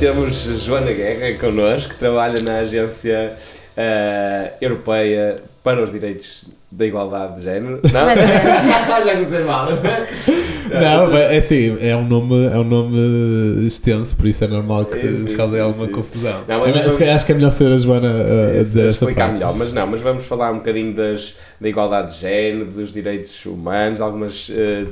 temos Joana Guerra connosco, que trabalha na Agência uh, Europeia para os Direitos da Igualdade de Género. Não? Ou menos. Já não sei mal. Não, é assim, é um nome, é um nome extenso, por isso é normal que Isso, cause isso, alguma isso, confusão. Não, mas Eu- vamos- acho que é melhor ser a Joana a, a Isso, dizer essa explicar parte. melhor, mas não, mas vamos falar um bocadinho das, da igualdade de género, dos direitos humanos, algumas eh,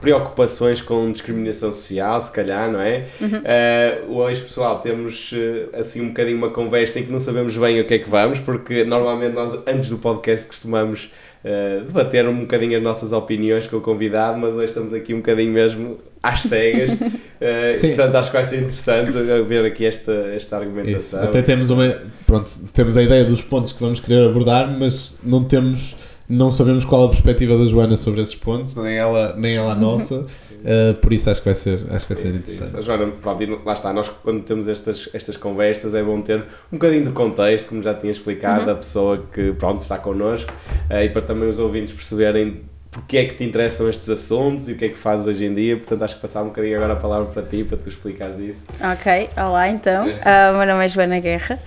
preocupações com discriminação social, se calhar, não é? Eh, hoje, pessoal, temos eh, assim um bocadinho uma conversa em que não sabemos bem o que é que vamos, porque normalmente nós, antes do podcast, costumamos eh, debater um bocadinho as nossas opiniões com o convidado, mas hoje estamos aqui um bocadinho mesmo às cegas, eh, Sim. portanto acho que vai ser interessante ver aqui esta, esta Isso. argumentação. Até temos uma, pronto, temos a ideia dos pontos que vamos querer abordar, mas não temos, não sabemos qual a perspectiva da Joana sobre esses pontos, nem ela, nem ela a nossa, eh, por isso acho que vai ser, acho que vai ser Sim, interessante. sim. Joana, pronto, lá está, nós quando temos estas, estas conversas é bom ter um bocadinho de contexto, como já tinha explicado, da pessoa que pronto, está connosco eh, e para também os ouvintes perceberem porque é que te interessam estes assuntos e o que é que fazes hoje em dia, portanto acho que passar um bocadinho agora a palavra para ti, para tu explicares isso. Ok, olá então. O meu nome é Joana Guerra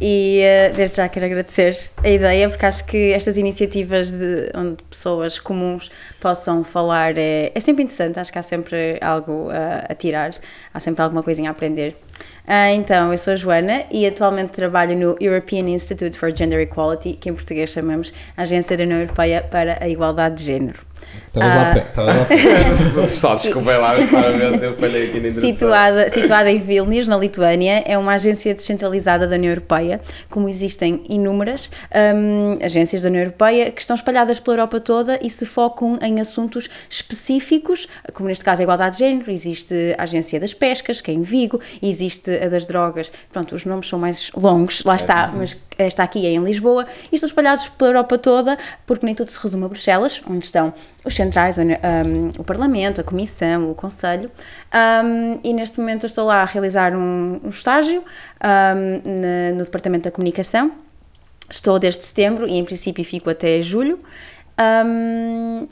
e ah, desde já quero agradecer a ideia porque acho que estas iniciativas de, onde pessoas comuns possam falar é, é sempre interessante, acho que há sempre algo a, a tirar, há sempre alguma coisinha a aprender. Ah, então, eu sou a Joana e atualmente trabalho no European Institute for Gender Equality, que em português chamamos Agência da União Europeia para a Igualdade de Género. Estavas lá Ah. perto, estavas lá perto. Pessoal, desculpem lá, claramente eu falhei aqui na introdução. Situada, situada em Vilnius, na Lituânia, é uma agência descentralizada da União Europeia, como existem inúmeras hum, agências da União Europeia que estão espalhadas pela Europa toda e se focam em assuntos específicos, como neste caso a igualdade de género, existe a Agência das Pescas, que é em Vigo, existe a das Drogas, pronto, os nomes são mais longos, lá está, mas esta aqui é em Lisboa, e estão espalhados pela Europa toda, porque nem tudo se resume a Bruxelas, onde estão os centrais, hum, o Parlamento, a Comissão, o Conselho, hum, e neste momento eu estou lá a realizar um, um estágio na- no Departamento da Comunicação. Estou desde setembro e em princípio fico até julho.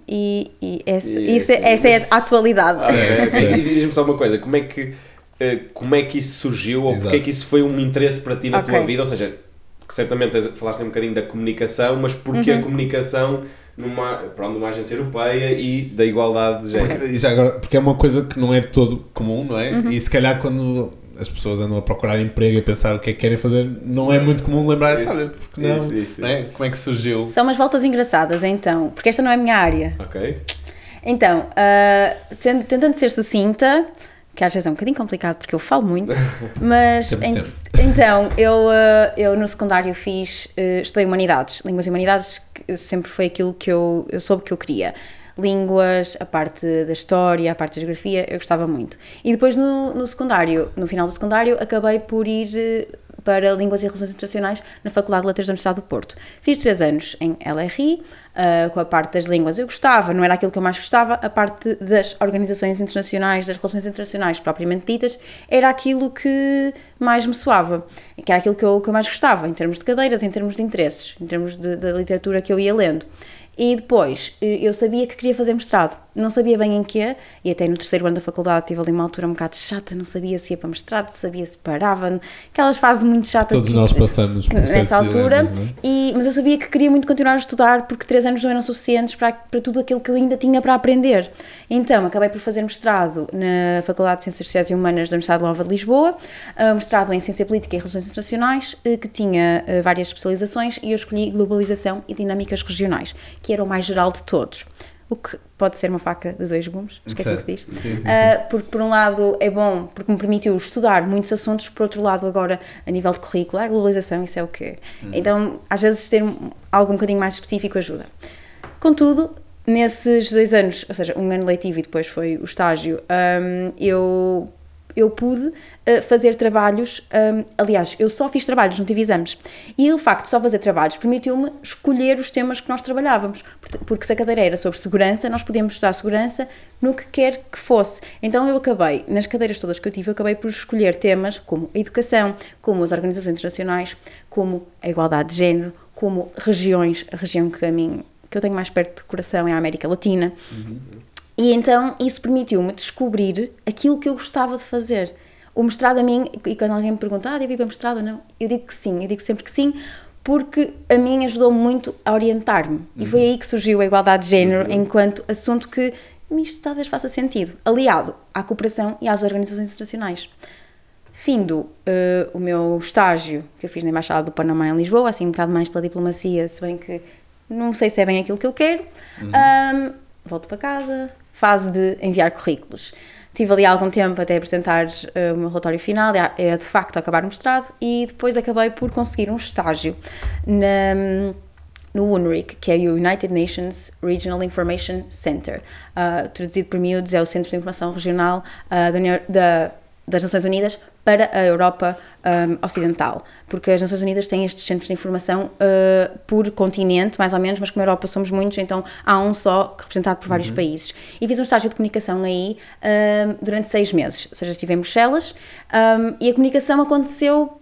E e essa, E isso- esse- essa é a atualidade. É, sim, e diz-me só uma coisa, como é que eh, como é que isso surgiu ou Exato. porque é que isso foi um interesse para ti na Ok. tua vida? Ou seja, que certamente falaste um bocadinho da comunicação, mas porquê Uhum. a comunicação numa, pronto, numa agência europeia e da igualdade de género? Porque, e já agora, porque é uma coisa que não é de todo comum, não é? Uhum. E se calhar quando as pessoas andam a procurar emprego e a pensar o que é que querem fazer, não é muito comum lembrar-se, Isso, olha, porque não, isso, isso, não é? isso. Como é que surgiu? São umas voltas engraçadas, então, porque esta não é a minha área. Ok? Então, sendo- tentando ser sucinta, que às vezes é um bocadinho complicado porque eu falo muito, mas Temos en- tempo. então eu, ah, eu no secundário fiz, ah, estudei humanidades, línguas e humanidades que sempre foi aquilo que eu, eu soube que eu queria. Línguas, a parte da história, a parte da geografia, eu gostava muito. E depois no, no secundário, no final do secundário, acabei por ir eh, para Línguas e Relações Internacionais na Faculdade de Letras da Universidade do Porto. Fiz três anos em LRI, ah, com a parte das línguas eu gostava, não era aquilo que eu mais gostava, a parte das organizações internacionais, das relações internacionais propriamente ditas, era aquilo que mais me soava, que era aquilo que eu, que eu mais gostava, em termos de cadeiras, em termos de interesses, em termos da literatura que eu ia lendo. E depois, eh, eu sabia que queria fazer mestrado. Não sabia bem em quê, e até no terceiro ano da faculdade tive ali uma altura um bocado chata, não sabia se ia para mestrado, sabia se parava, aquelas fases muito chatas. Todos que- nós passamos por nessa altura, não é? e, mas eu sabia que queria muito continuar a estudar porque três anos não eram suficientes para, para tudo aquilo que eu ainda tinha para aprender. Então, acabei por fazer mestrado na Faculdade de Ciências Sociais e Humanas da Universidade Nova de Lisboa, ah, mestrado em Ciência Política e Relações Internacionais, eh, que tinha eh, várias especializações, e eu escolhi Globalização e Dinâmicas Regionais, que era o mais geral de todos. O que pode ser uma faca de dois gumes, esqueci que se diz. Sim, sim, sim. Uh, porque por um lado é bom porque me permitiu estudar muitos assuntos, por outro lado agora a nível de currículo, a globalização isso é o quê? Então às vezes ter algo um bocadinho mais específico ajuda. Contudo, nesses dois anos, ou seja, um ano letivo e depois foi o estágio, um, eu eu pude uh, fazer trabalhos, um, aliás, eu só fiz trabalhos, não tive exames. E o facto de só fazer trabalhos permitiu-me escolher os temas que nós trabalhávamos. Porque se a cadeira era sobre segurança, nós podíamos estudar segurança no que quer que fosse. Então eu acabei, nas cadeiras todas que eu tive, eu acabei por escolher temas como a educação, como as organizações internacionais, como a igualdade de género, como regiões, a região que a mim que eu tenho mais perto de coração é a América Latina. E então isso permitiu-me descobrir aquilo que eu gostava de fazer. O mestrado a mim, e quando alguém me pergunta, ah, devo ir para mestrado ou não, eu digo que sim, eu digo sempre que sim, porque a mim ajudou muito a orientar-me. E foi aí que surgiu a igualdade de género enquanto assunto que isto talvez faça sentido, aliado à cooperação e às organizações internacionais. Findo uh, o meu estágio que eu fiz na Embaixada do Panamá em Lisboa, assim um bocado mais pela diplomacia, se bem que não sei se é bem aquilo que eu quero, um, volto para casa, fase de enviar currículos. Tive ali algum tempo até apresentar uh, o meu relatório final, é, é de facto acabar o mestrado, e depois acabei por conseguir um estágio na no UNRIC, que é o United Nations Regional Information Center. Uh, traduzido por miúdos, é o Centro de Informação Regional uh, da, da, das Nações Unidas para a Europa um, Ocidental, porque as Nações Unidas têm estes centros de informação uh, por continente, mais ou menos, mas como a Europa somos muitos, então há um só representado por vários uhum. países. E fiz um estágio de comunicação aí um, durante seis meses, ou seja, estive em Bruxelas um, e a comunicação aconteceu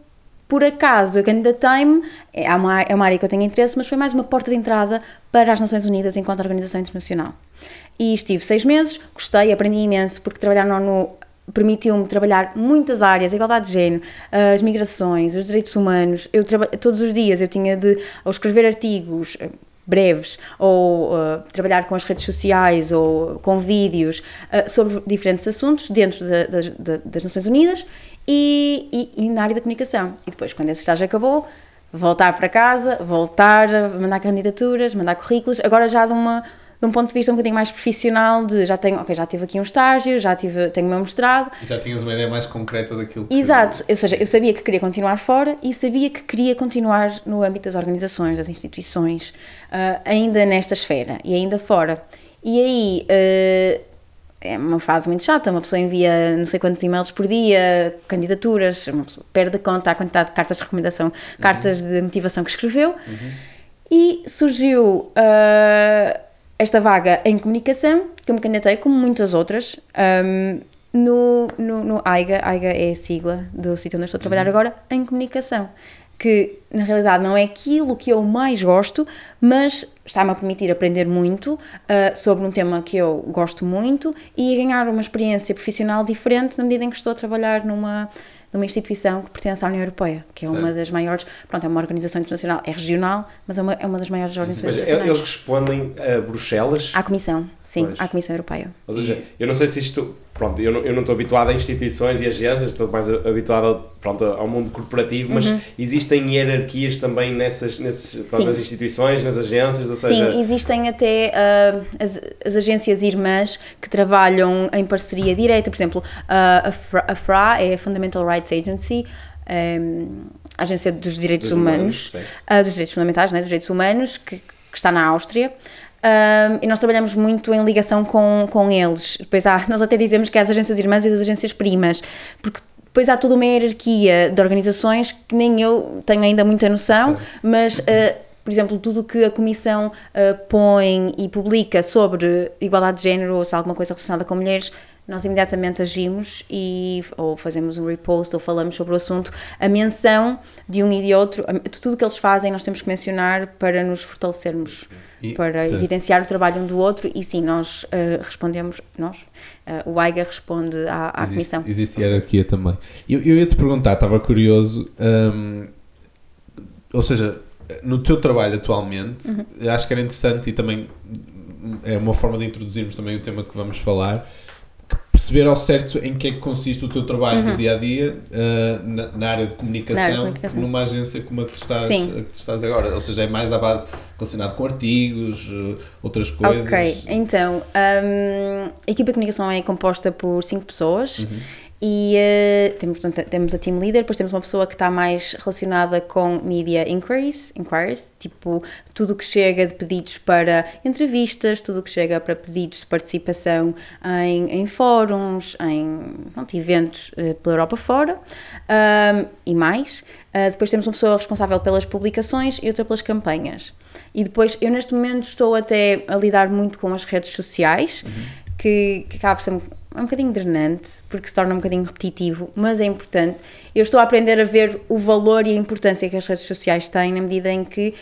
por acaso eu candidatei-me, é uma, é uma área que eu tenho interesse, mas foi mais uma porta de entrada para as Nações Unidas enquanto organização internacional. E estive seis meses, gostei, aprendi imenso, porque trabalhar no ONU permitiu-me trabalhar muitas áreas, a igualdade de género, as migrações, os direitos humanos. Eu todos os dias eu tinha de ou escrever artigos eh, breves ou uh, trabalhar com as redes sociais ou com vídeos uh, sobre diferentes assuntos dentro das Nações Unidas e, e, e, na área da comunicação. E depois, quando esse estágio acabou, voltar para casa, voltar a mandar candidaturas, mandar currículos, agora já de, uma, de um ponto de vista um bocadinho mais profissional, de já tenho, ok, já tive aqui um estágio, já tive, tenho o meu mestrado. E já tinhas uma ideia mais concreta daquilo que... Exato, ou seja, eu sabia que queria continuar fora e sabia que queria continuar no âmbito das organizações, das instituições, uh, ainda nesta esfera e ainda fora. E aí... Uh, é uma fase muito chata, uma pessoa envia não sei quantos e-mails por dia, candidaturas, perde conta a quantidade de cartas de recomendação, uhum. cartas de motivação que escreveu, uhum. e surgiu uh, esta vaga em comunicação, que eu me candidatei, como muitas outras, um, no, no, no AIGA, AIGA é a sigla do sítio onde eu estou a trabalhar uhum. agora, em comunicação que na realidade não é aquilo que eu mais gosto, mas está-me a permitir aprender muito uh, sobre um tema que eu gosto muito e ganhar uma experiência profissional diferente na medida em que estou a trabalhar numa numa instituição que pertence à União Europeia, que é certo. uma das maiores, pronto, é uma organização internacional, é regional, mas é uma, é uma das maiores organizações mas internacionais. Eles respondem a Bruxelas? À Comissão, sim, pois. à Comissão Europeia. Ou seja, eu não sei se isto, pronto, eu não, eu não estou habituado a instituições e agências, estou mais habituado pronto, ao mundo corporativo, mas uhum. existem hierarquias também nessas, nessas pronto, nas instituições, nas agências, ou seja... Sim, existem até uh, as, as agências irmãs que trabalham em parceria direta, por exemplo, uh, a, FRA, a FRA é a Fundamental Rights Agency, um, a Agência dos Direitos dos Humanos, humanos uh, dos Direitos Fundamentais, né, dos Direitos Humanos, que, que está na Áustria. Um, e nós trabalhamos muito em ligação com, com eles. Depois há, nós até dizemos que há as agências irmãs e as agências primas, porque depois há toda uma hierarquia de organizações que nem eu tenho ainda muita noção, Sim. mas. Uh, por exemplo, tudo o que a Comissão uh, põe e publica sobre igualdade de género ou se há alguma coisa relacionada com mulheres, nós imediatamente agimos e ou fazemos um repost ou falamos sobre o assunto. A menção de um e de outro, tudo que eles fazem, nós temos que mencionar para nos fortalecermos, e, para evidenciar o trabalho um do outro e sim, nós uh, respondemos, nós, uh, o AIGA responde à, à existe, comissão. Existe hierarquia também. Eu, eu ia te perguntar, estava curioso, um, ou seja, no teu trabalho atualmente, uhum. acho que era interessante e também é uma forma de introduzirmos também o tema que vamos falar perceber ao certo em que é que consiste o teu trabalho uhum. no dia a dia uh, na, na, área de comunicação, área de comunicação, numa agência como a que, tu estás, a que tu estás agora. Ou seja, é mais à base relacionado com artigos, uh, outras coisas. Ok, então um, a equipa de comunicação é composta por cinco pessoas. Uhum e uh, temos, portanto, temos a team leader, depois temos uma pessoa que está mais relacionada com media inquiries, inquiries tipo tudo o que chega de pedidos para entrevistas, tudo o que chega para pedidos de participação em, em fóruns, em pronto, eventos uh, pela Europa fora um, e mais. Uh, depois temos uma pessoa responsável pelas publicações e outra pelas campanhas. E depois eu neste momento estou até a lidar muito com as redes sociais, uhum. que, que acaba por ser é um bocadinho drenante, porque se torna um bocadinho repetitivo, mas é importante. Eu estou a aprender a ver o valor e a importância que as redes sociais têm, na medida em que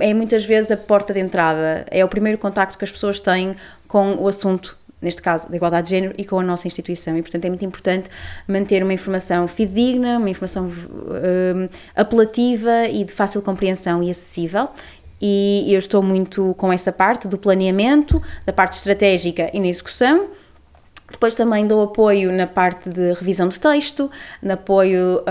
é muitas vezes a porta de entrada, é o primeiro contacto que as pessoas têm com o assunto neste caso, da igualdade de género e com a nossa instituição. E, portanto, é muito importante manter uma informação fidedigna, uma informação um, apelativa e de fácil compreensão e acessível. E eu estou muito com essa parte do planeamento, da parte estratégica e na execução depois também dou apoio na parte de revisão de texto, na apoio uh,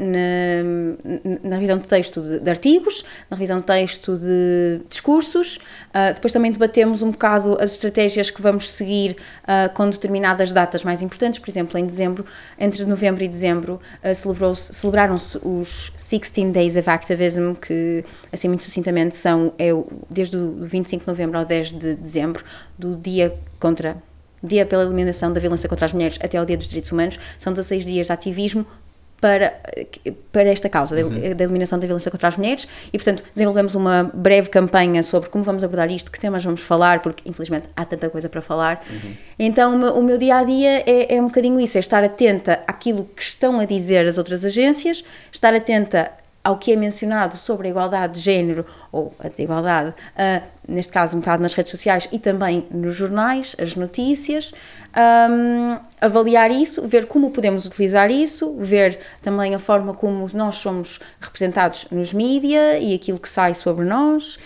na, na, revisão de texto de, de, artigos, na revisão de texto de discursos. Uh, depois também debatemos um bocado as estratégias que vamos seguir uh, com determinadas datas mais importantes. Por exemplo, em dezembro, entre novembro e dezembro, -se, celebraram-se os 16 Days of Activism, que, assim muito sucintamente, são é, desde o 25 de novembro ao 10 de dezembro, do dia contra Dia pela Eliminação da Violência contra as Mulheres até ao Dia dos Direitos Humanos, são 16 dias de ativismo para, para esta causa uhum. da eliminação da violência contra as mulheres e, portanto, desenvolvemos uma breve campanha sobre como vamos abordar isto, que temas vamos falar, porque infelizmente há tanta coisa para falar. Uhum. Então, o meu, o meu, dia a dia é, é um bocadinho isso: é estar atenta àquilo que estão a dizer as outras agências, estar atenta ao que é mencionado sobre a igualdade de género ou a desigualdade, uh, neste caso um bocado nas redes sociais e também nos jornais, as notícias, um, avaliar isso, ver como podemos utilizar isso, ver também a forma como nós somos representados nos mídia e aquilo que sai sobre nós.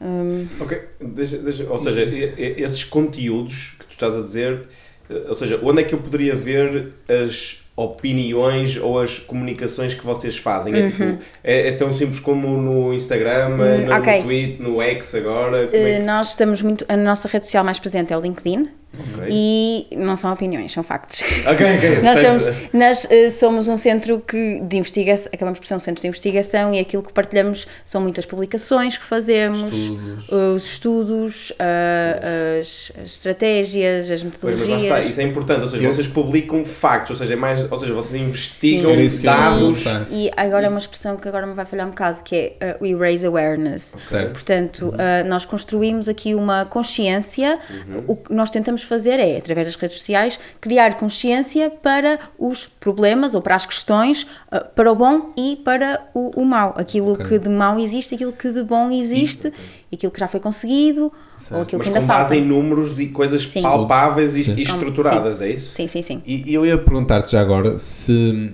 Um... Ok, deixa, deixa, ou seja, esses conteúdos que tu estás a dizer, eh, ou seja, onde é que eu poderia ver as opiniões ou as comunicações que vocês fazem. É, tipo, uhum. é, é, tão simples como no Instagram, hum, no, okay. no Twitter, no X agora? Uh, é que... Nós estamos muito. A nossa rede social mais presente é o LinkedIn. Okay. E não são opiniões, são factos. Okay, okay. nós somos, nós, uh, somos um centro que, de investigação, acabamos por ser um centro de investigação e aquilo que partilhamos são muitas publicações que fazemos, estudos. Uh, os estudos, uh, as, as, estratégias, as metodologias. Pois, está, isso é importante, ou seja, vocês publicam factos, ou seja, é mais, ou seja vocês investigam Sim. dados. E, e, agora é uma expressão que agora me vai falhar um bocado, que é uh, we raise awareness. Certo. Portanto, nós construímos aqui uma consciência, uhum. o que nós tentamos fazer é, através das redes sociais, criar consciência para os problemas ou para as questões, uh, para o bom e para o, o mau. Aquilo okay. que de mau existe, aquilo que de bom existe, e aquilo que já foi conseguido, certo. ou aquilo Mas que ainda com falta. base em números e coisas sim. palpáveis e, e, estruturadas, sim. é isso? Sim, sim, sim. E, e eu ia perguntar-te já agora se,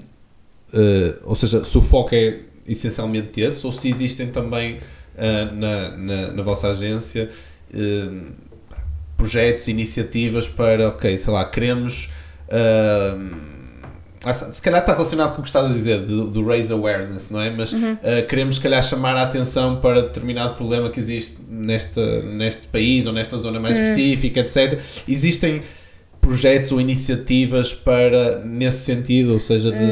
uh, ou seja, se o foco é essencialmente esse, ou se existem também uh, na, na, na, vossa agência uh, projetos, iniciativas para, ok, sei lá, queremos. Uh, se calhar está relacionado com o que estás a dizer, do, do raise awareness, não é? Mas uhum. uh, queremos, se calhar, chamar a atenção para determinado problema que existe neste, neste país ou nesta zona mais uhum. específica, etc. Existem projetos ou iniciativas para nesse sentido, ou seja, de.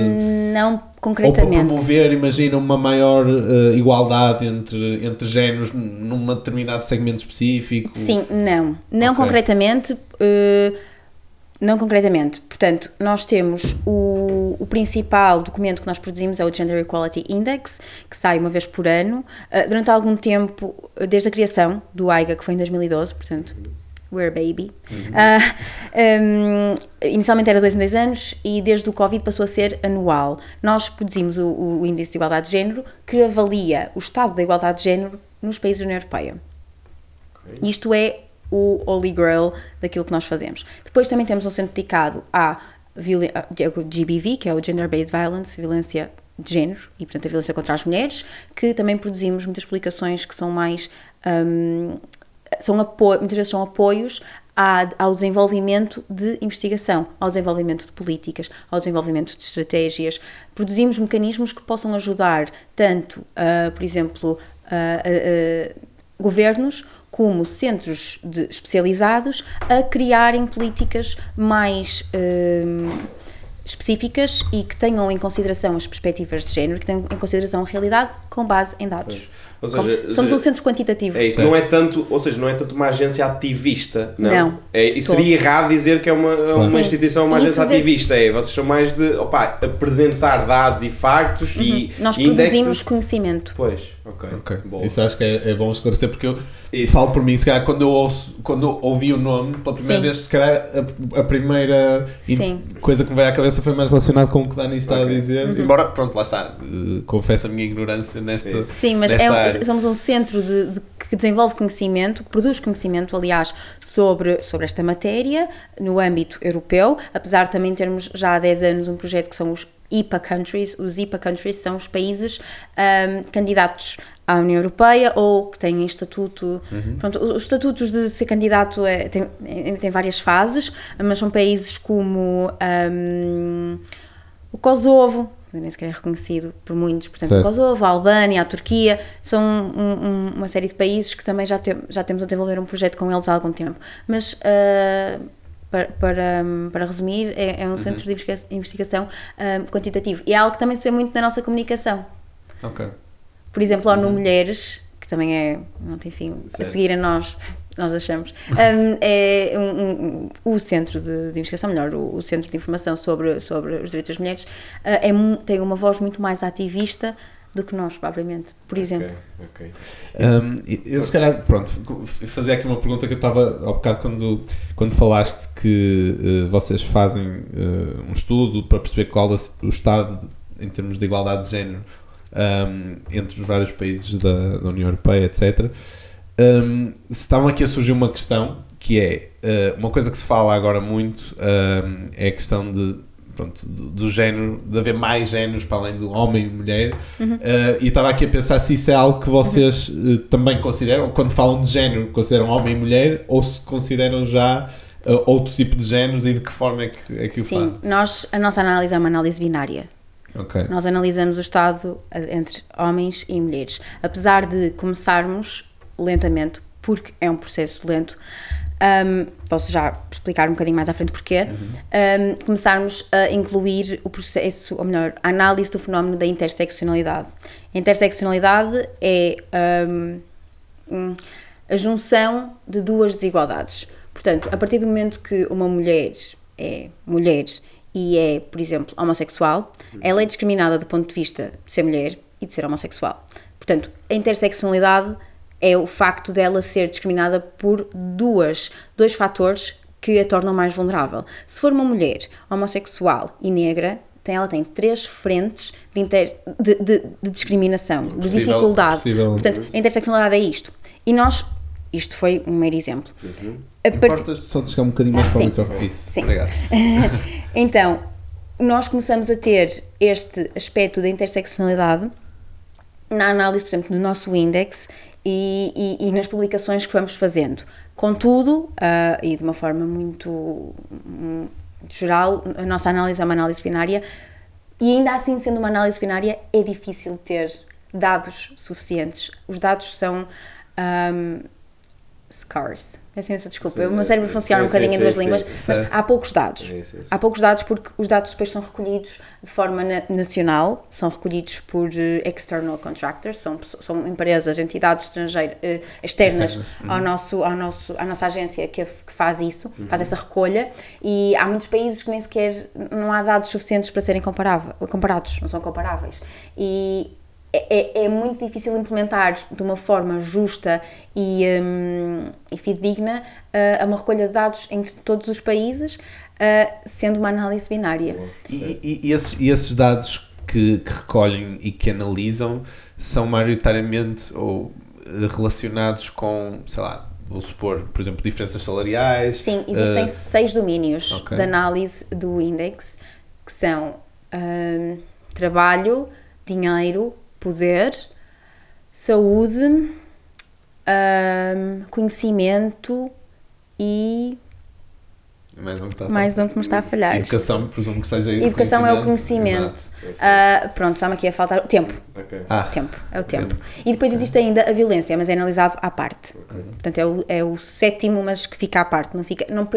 Não concretamente. Ou para promover, imagina, uma maior uh, igualdade entre, entre géneros num determinado segmento específico? Sim, não. Não okay. concretamente. Uh, não concretamente. Portanto, nós temos o, o principal documento que nós produzimos é o Gender Equality Index, que sai uma vez por ano. Uh, durante algum tempo, desde a criação do AIGA, que foi em 2012, portanto, We're Baby. Uhum. Uh, um, inicialmente era dois em dois anos e desde o Covid passou a ser anual. Nós produzimos o, o Índice de Igualdade de Género que avalia o estado da igualdade de género nos países da União Europeia. Okay. Isto é o Holy Grail daquilo que nós fazemos. Depois também temos um centro dedicado à GBV, que é o Gender Based Violence, violência de género e, portanto, a violência contra as mulheres, que também produzimos muitas publicações que são mais um, são apoio, muitas vezes são apoios ao desenvolvimento de investigação, ao desenvolvimento de políticas, ao desenvolvimento de estratégias. Produzimos mecanismos que possam ajudar tanto, uh, por exemplo, uh, uh, governos como centros de, especializados a criarem políticas mais específicas e que tenham em consideração as perspectivas de género, que tenham em consideração a realidade com base em dados. Pois. Ou seja, Somos seja, um centro quantitativo. É isso, não é tanto, ou seja, não é tanto uma agência ativista, não. não é, seria errado dizer que é uma, é uma instituição, uma agência ativista. É, vocês são mais de opa, apresentar dados e factos uhum. e Nós produzimos indexes. conhecimento. Pois, ok. okay. Isso acho que é, é, bom esclarecer porque eu isso. falo por mim, se calhar quando eu, ouço, quando eu ouvi o nome pela primeira Sim. vez, se calhar a, a primeira coisa que me veio à cabeça foi mais relacionada com o que Dani está okay. a dizer. Uhum. Embora, pronto, lá está, uh, confesso a minha ignorância nesta. Sim, mas nesta é, somos um centro de, de, que desenvolve conhecimento, que produz conhecimento, aliás, sobre, sobre esta matéria no âmbito europeu, apesar de também termos já há 10 anos um projeto que são os IPA countries. Os IPA countries são os países um, candidatos à União Europeia ou que têm estatuto. Uhum. Pronto, os estatutos de ser candidato é, tem, tem várias fases, mas são países como um, o Kosovo, nem sequer é reconhecido por muitos, portanto, Certo. o Kosovo, a Albânia, a Turquia, são um- um- uma série de países que também já, tem, já temos a desenvolver um projeto com eles há algum tempo. Mas. ah, para, para, para resumir, é, é um centro de investiga- investigação ah, quantitativo. E é algo que também se vê muito na nossa comunicação. Por exemplo, a ONU Mulheres, que também é, não tem fim, a Certo. seguir a nós, nós achamos, hum, é um, um- o centro de, de investigação, melhor, o, o centro de informação sobre, sobre os direitos das mulheres, ah, é, tem uma voz muito mais ativista do que nós, propriamente. Por exemplo. Ok. Um, eu se calhar, pronto, fazer aqui uma pergunta que eu estava ao bocado quando, quando falaste que eh, vocês fazem eh, um estudo para perceber qual é o estado em termos de igualdade de género um, entre os vários países da, da União Europeia, etc. Um, estavam aqui a surgir uma questão que é eh, uma coisa que se fala agora muito um, é a questão de pronto, do, do género, de haver mais géneros para além do homem e mulher. Eh, e estava aqui a pensar se isso é algo que vocês eh, também consideram, quando falam de género, consideram homem e mulher, ou se consideram já eh, outro tipo de géneros e de que forma é que, é que o Sim, fazem. nós, a nossa análise é uma análise binária. Ok. Nós analisamos o estado entre homens e mulheres. Apesar de começarmos lentamente, porque é um processo lento, ahm, posso já explicar um bocadinho mais à frente porquê, ahm, começarmos a incluir o processo, ou melhor, a análise do fenómeno da interseccionalidade. A interseccionalidade é hum, a junção de duas desigualdades. Portanto, a partir do momento que uma mulher é mulher e é, por exemplo, homossexual, ela é discriminada do ponto de vista de ser mulher e de ser homossexual. Portanto, a interseccionalidade é o facto dela ser discriminada por duas, dois fatores que a tornam mais vulnerável. Se for uma mulher homossexual e negra, tem, ela tem três frentes de, inter- de- de- de discriminação, de Possível- dificuldade. possível- Portanto, a interseccionalidade é isto. E nós, isto foi um mero exemplo. A part- só de chegar um bocadinho mais Ah, para o microfone. Isso, Sim. obrigado. Então, nós começamos a ter este aspecto da interseccionalidade na análise, por exemplo, do nosso index e, e- e nas publicações que vamos fazendo. Contudo, ah, e de uma forma muito, hum, geral, a nossa análise é uma análise binária e ainda assim, sendo uma análise binária, é difícil ter dados suficientes. Os dados são ahm, scarce. Peço imensa desculpa, Sim, o meu cérebro sim, funciona um sim, bocadinho em sim, duas sim, línguas, mas há poucos dados. Há poucos dados porque os dados depois são recolhidos de forma na- nacional, são recolhidos por eh, external contractors, são, são empresas, entidades estrangeiras, eh, externas ao nosso, ao nosso, à nossa agência que, que faz isso, faz essa recolha, e há muitos países que nem sequer não há dados suficientes para serem comparável, comparados, não são comparáveis. E é, é- é muito difícil implementar de uma forma justa e, hum, e fidedigna uh, uma recolha de dados em todos os países, uh, sendo uma análise binária. E, e- e esses, e esses dados que, que recolhem e que analisam são maioritariamente ou eh, relacionados com, sei lá, vou supor, por exemplo, diferenças salariais. Sim, existem eh, seis domínios ok. de análise do index, que são hum, trabalho, dinheiro, poder, saúde, hum, conhecimento e mais um que está a mais um que me está a falhar. Educação, presumo que seja isso. Educação é o conhecimento. Ah, pronto, já me aqui a faltar. Tempo. Ok. Ah, Tempo, é o tempo. E depois existe ainda a violência, mas é analisado à parte. Portanto, é o, é o sétimo, mas que fica à parte, não, fica, não,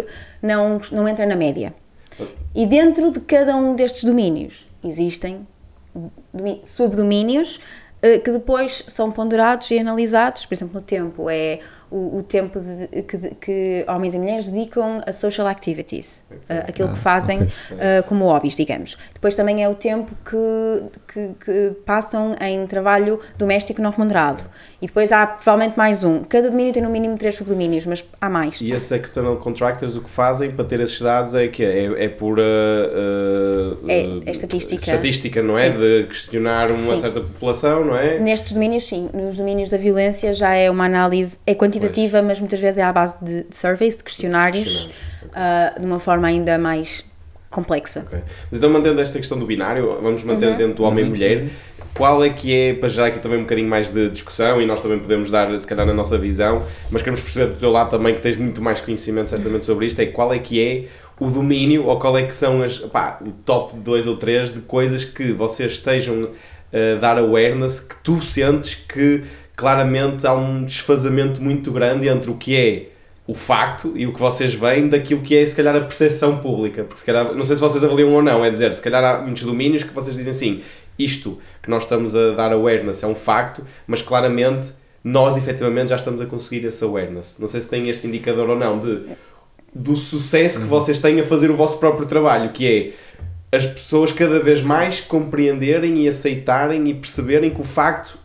não, não entra na média. E dentro de cada um destes domínios existem subdomínios eh, que depois são ponderados e analisados. Por exemplo, no tempo é o, o tempo de- que, que homens e mulheres dedicam a social activities, uh, aquilo que fazem ok. uh, como hobbies, digamos. Depois também é o tempo que, que, que passam em trabalho doméstico não remunerado. E depois há provavelmente mais um. Cada domínio tem no mínimo três subdomínios, mas há mais. E esses external contractors o que fazem para ter esses dados é que é, é pura uh, É- uh, é estatística. estatística, não é? Sim. De questionar uma Sim. certa população, não é? Nestes domínios, sim. Nos domínios da violência já é uma análise, é quantitativa, mas muitas vezes é à base de, de surveys, de questionários, uh, de uma forma ainda mais complexa. Ok. Mas então, mantendo esta questão do binário, vamos manter Uhum. dentro do homem e mulher. Qual é que é, para gerar aqui também um bocadinho mais de discussão e nós também podemos dar, se calhar, a nossa visão, mas queremos perceber do teu lado também, que tens muito mais conhecimento certamente sobre isto, é qual é que é o domínio ou qual é que são as, pá, o top 2 ou 3 de coisas que vocês estejam a dar awareness, que tu sentes que claramente há um desfazamento muito grande entre o que é o facto e o que vocês veem daquilo que é, se calhar, a percepção pública. Porque, se calhar, não sei se vocês avaliam ou não, é dizer, se calhar há muitos domínios que vocês dizem assim, isto que nós estamos a dar awareness é um facto, mas claramente nós, efetivamente, já estamos a conseguir esse awareness. Não sei se tem este indicador ou não de, do sucesso que vocês têm a fazer o vosso próprio trabalho, que é as pessoas cada vez mais compreenderem e aceitarem e perceberem que o facto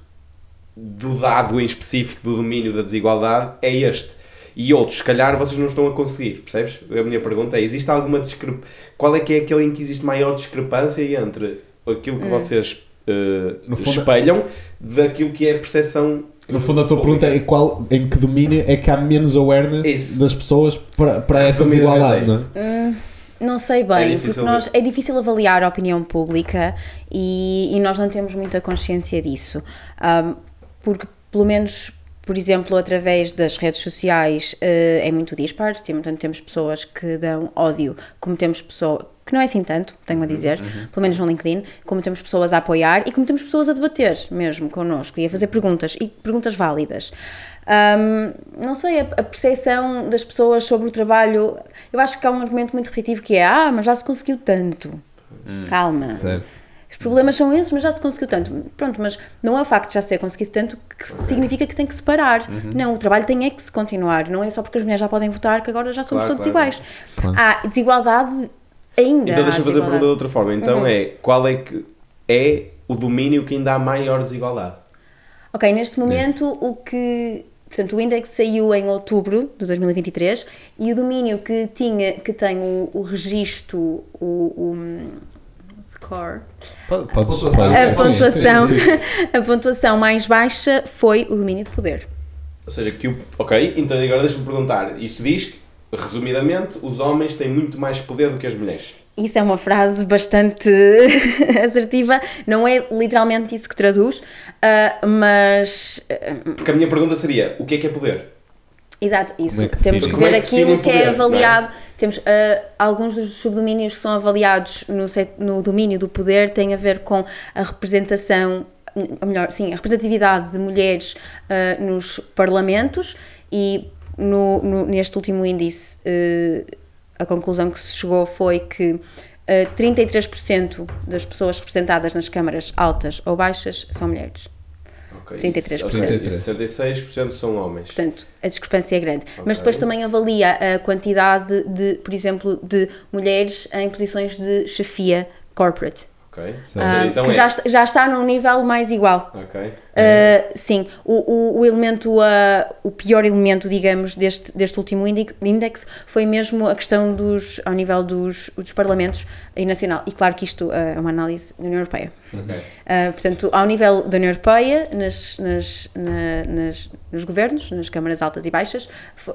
do dado em específico do domínio da desigualdade é este. E outros, se calhar, vocês não estão a conseguir, percebes? A minha pergunta é, existe alguma discrepância? Qual é que é aquele em que existe maior discrepância entre aquilo que vocês eh, No fundo- espelham daquilo que é a percepção No fundo, a tua pergunta é qual, em que domínio é que há menos awareness Isso. das pessoas para, para essa desigualdade, é não é? Não sei É bem, difícil porque nós, é difícil avaliar a opinião pública e, e nós não temos muita consciência disso. Ahm, porque, pelo menos, por exemplo, através das redes sociais eh, é muito dispar, temos, tanto temos pessoas que dão ódio, como temos pessoas, que não é assim tanto, tenho a dizer, pelo menos no LinkedIn, como temos pessoas a apoiar e como temos pessoas a debater mesmo connosco e a fazer perguntas, e perguntas válidas. Ahm, não sei, a, a percepção das pessoas sobre o trabalho, eu acho que há um argumento muito repetitivo que é, ah, mas já se conseguiu tanto. Calma. Certo. Os problemas são esses, mas já se conseguiu tanto. Pronto, mas não é o facto de já se ter conseguido tanto que significa que tem que se parar. Não, o trabalho tem é que se continuar. Não é só porque as mulheres já podem votar que agora já somos Claro, todos claro. iguais. Claro. Há desigualdade ainda. Então deixa-me fazer a pergunta de outra forma. Então é, qual é que é o domínio que ainda há maior desigualdade? Ok, neste momento o que. Portanto, o índice saiu em outubro de 2023 e o domínio que, tinha, que tem o, o registro, o score, Pode- Podes pontuação. pode- a sim, pontuação, sim, sim. a pontuação mais baixa foi o domínio de poder. Ou seja, que o. Ok, então agora deixa-me perguntar. Isso diz que, resumidamente, os homens têm muito mais poder do que as mulheres. Isso é uma frase bastante assertiva, não é literalmente isso que traduz, ah, mas. ah, Porque a minha pergunta seria: o que é que é poder? Exato, isso. É que temos que ver é que aquilo que é é? avaliado. Temos ah, alguns dos subdomínios que são avaliados no, no domínio do poder têm a ver com a representação, ou melhor, sim, a representatividade de mulheres ah, nos parlamentos e no, no- neste último índice eh, a conclusão que se chegou foi que ah, 33% das pessoas representadas nas câmaras altas ou baixas são mulheres. Ok, 33%. Isso, ou seja, 66% são homens. Portanto, a discrepância é grande. Ok. Mas depois também avalia a quantidade de, por exemplo, de mulheres em posições de chefia corporate. Ok? Ah, então que é. já, está, já está num nível mais igual. Ok. Uh, sim, o, o, o elemento, uh, o pior elemento, digamos, deste, deste último índice, foi mesmo a questão dos, ao nível dos, dos parlamentos e nacional. E claro que isto uh, é uma análise da União Europeia. Ok. Uh, portanto, ao nível da União Europeia, nas, nas, na- nas- nos governos, nas câmaras altas e baixas,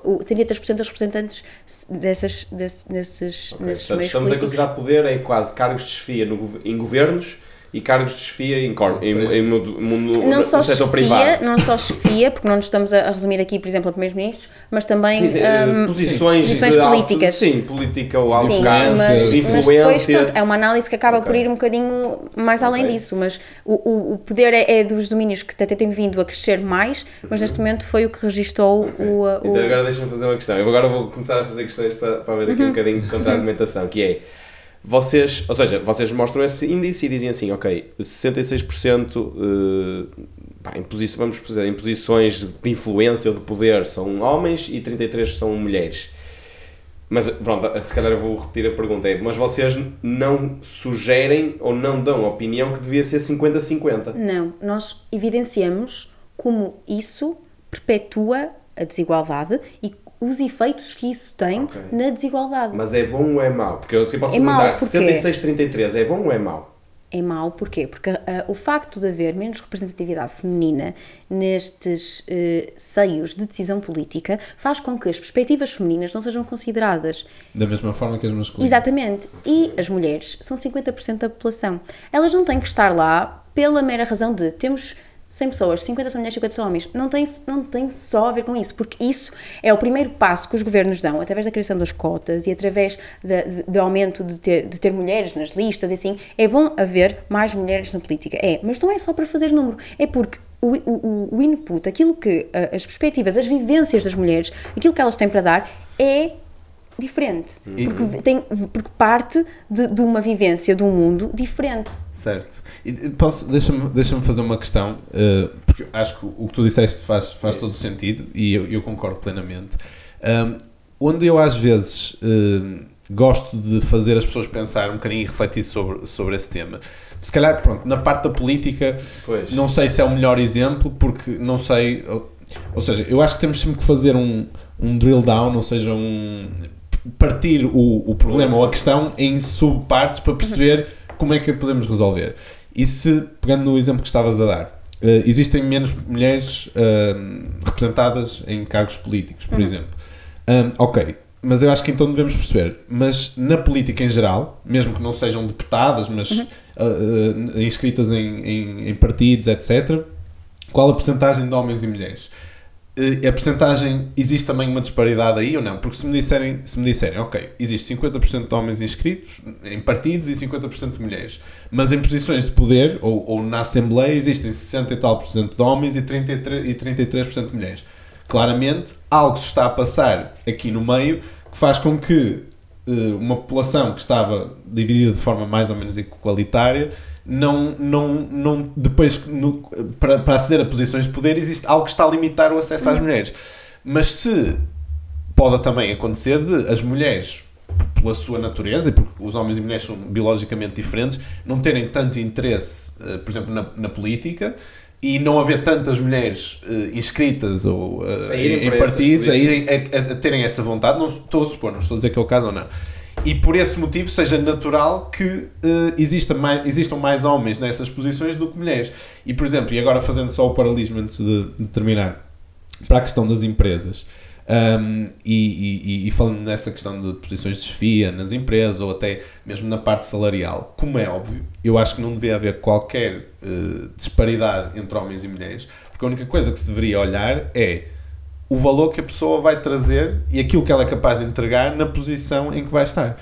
o 33% dos representantes dessas, desse- desses, Ok. nesses Portanto, meios estamos a políticos. considerar poder é quase cargos de chefia no em governos e cargos de chefia em, cor- em, em, no, no, no, não só no setor chefia, privado. não só chefia, porque não nos estamos a resumir aqui, por exemplo, a primeiros-ministros, mas também Sim, eh, hum, posições, posições de alto- políticas. sim, política ou Sim, cargo, mas, de mas depois influência. pronto, é uma análise que acaba Ok. por ir um bocadinho mais além Ok. disso, mas o, o, o poder é, é dos domínios que até têm vindo a crescer mais, mas neste momento foi o que registou Ok. o, o- Então agora deixa-me fazer uma questão. Eu agora vou começar a fazer questões para, para ver aqui Uhum. um bocadinho de contra-argumentação, que é vocês, ou seja, vocês mostram esse índice e dizem assim, ok, 66% uh, pá, em posição, vamos dizer, em posições de influência ou de poder são homens e 33% são mulheres. Mas pronto, se calhar vou repetir a pergunta, é, mas vocês não sugerem ou não dão a opinião que devia ser 50-50? Não, nós evidenciamos como isso perpetua a desigualdade e os efeitos que isso tem okay. na desigualdade. Mas é bom ou é mau? Porque eu posso é perguntar, 66-33 é bom ou é mau? É mau porquê? Porque uh, o facto de haver menos representatividade feminina nestes uh, seios de decisão política faz com que as perspectivas femininas não sejam consideradas. Da mesma forma que as masculinas. Exatamente. E as mulheres são 50% da população. Elas não têm que estar lá pela mera razão de temos 100 pessoas, 50 são mulheres, 50 são homens. Não tem, não tem só a ver com isso, porque isso é o primeiro passo que os governos dão, através da criação das cotas e através do aumento de ter, de ter mulheres nas listas e assim. É bom haver mais mulheres na política. É, mas não é só para fazer número, é porque o, o, o input, aquilo que as perspectivas, as vivências das mulheres, aquilo que elas têm para dar é diferente. Porque, tem, porque parte de, de uma vivência de um mundo diferente. Certo. Posso, deixa-me, deixa-me fazer uma questão, uh, porque acho que o que tu disseste faz, faz todo sentido e eu, eu concordo plenamente. Um, onde eu às vezes uh, gosto de fazer as pessoas pensar um bocadinho e refletir sobre, sobre esse tema. Se calhar, pronto, na parte da política, pois. não sei se é o melhor exemplo, porque não sei. Ou seja, eu acho que temos sempre que fazer um, um drill down, ou seja, um partir o, o problema ou a questão em subpartes para perceber como é que podemos resolver. E se, pegando no exemplo que estavas a dar, uh, existem menos mulheres uh, representadas em cargos políticos, por uhum. exemplo. Um, ok, mas eu acho que então devemos perceber, mas na política em geral, mesmo que não sejam deputadas, mas uhum. uh, inscritas em, em, em, partidos, etc., qual a porcentagem de homens e mulheres? A percentagem, existe também uma disparidade aí ou não? Porque se me disserem, se me disserem ok, existe 50% de homens inscritos em partidos e 50% de mulheres, mas em posições de poder ou, ou na Assembleia existem 60 e tal por cento de homens e 33%, e 33 de mulheres. Claramente, algo se está a passar aqui no meio que faz com que uh, uma população que estava dividida de forma mais ou menos igualitária não, não, não depois no, para, para aceder a posições de poder existe algo que está a limitar o acesso às uhum. mulheres. Mas se pode também acontecer de as mulheres pela sua natureza, e porque os homens e mulheres são biologicamente diferentes, não terem tanto interesse, uh, por exemplo, na, na, política e não haver tantas mulheres uh, inscritas ou uh, em, em partidos, a, irem, a, a, terem essa vontade. Não estou a supor, não estou a dizer que é o caso ou não e por esse motivo seja natural que uh, exista mais, existam mais homens nessas posições do que mulheres. E, por exemplo, e agora fazendo só o paralelismo antes de, de terminar, para a questão das empresas, um, e, e, e, falando nessa questão de posições de desfia nas empresas ou até mesmo na parte salarial, como é óbvio, eu acho que não devia haver qualquer uh, disparidade entre homens e mulheres, porque a única coisa que se deveria olhar é o valor que a pessoa vai trazer e aquilo que ela é capaz de entregar na posição em que vai estar.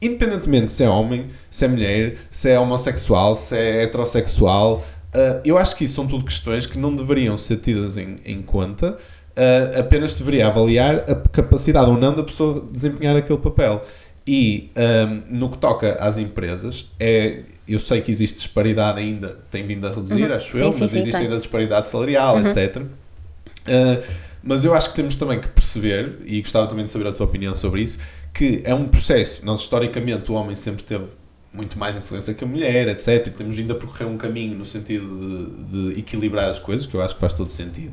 Independentemente se é homem, se é mulher, se é homossexual, se é heterossexual, uh, eu acho que isso são tudo questões que não deveriam ser tidas em, em conta, uh, apenas deveria avaliar a capacidade ou não da pessoa desempenhar aquele papel. E um, ah, no que toca às empresas, é, eu sei que existe disparidade ainda, tem vindo a reduzir, uhum. acho sim, eu, sim, mas sim, existe ainda disparidade salarial, uhum. etc. Uh, mas eu acho que temos também que perceber, e gostava também de saber a tua opinião sobre isso, que é um processo. Nós, historicamente, o homem sempre teve muito mais influência que a mulher, etc. E temos ainda a percorrer um caminho no sentido de, de, equilibrar as coisas, que eu acho que faz todo sentido.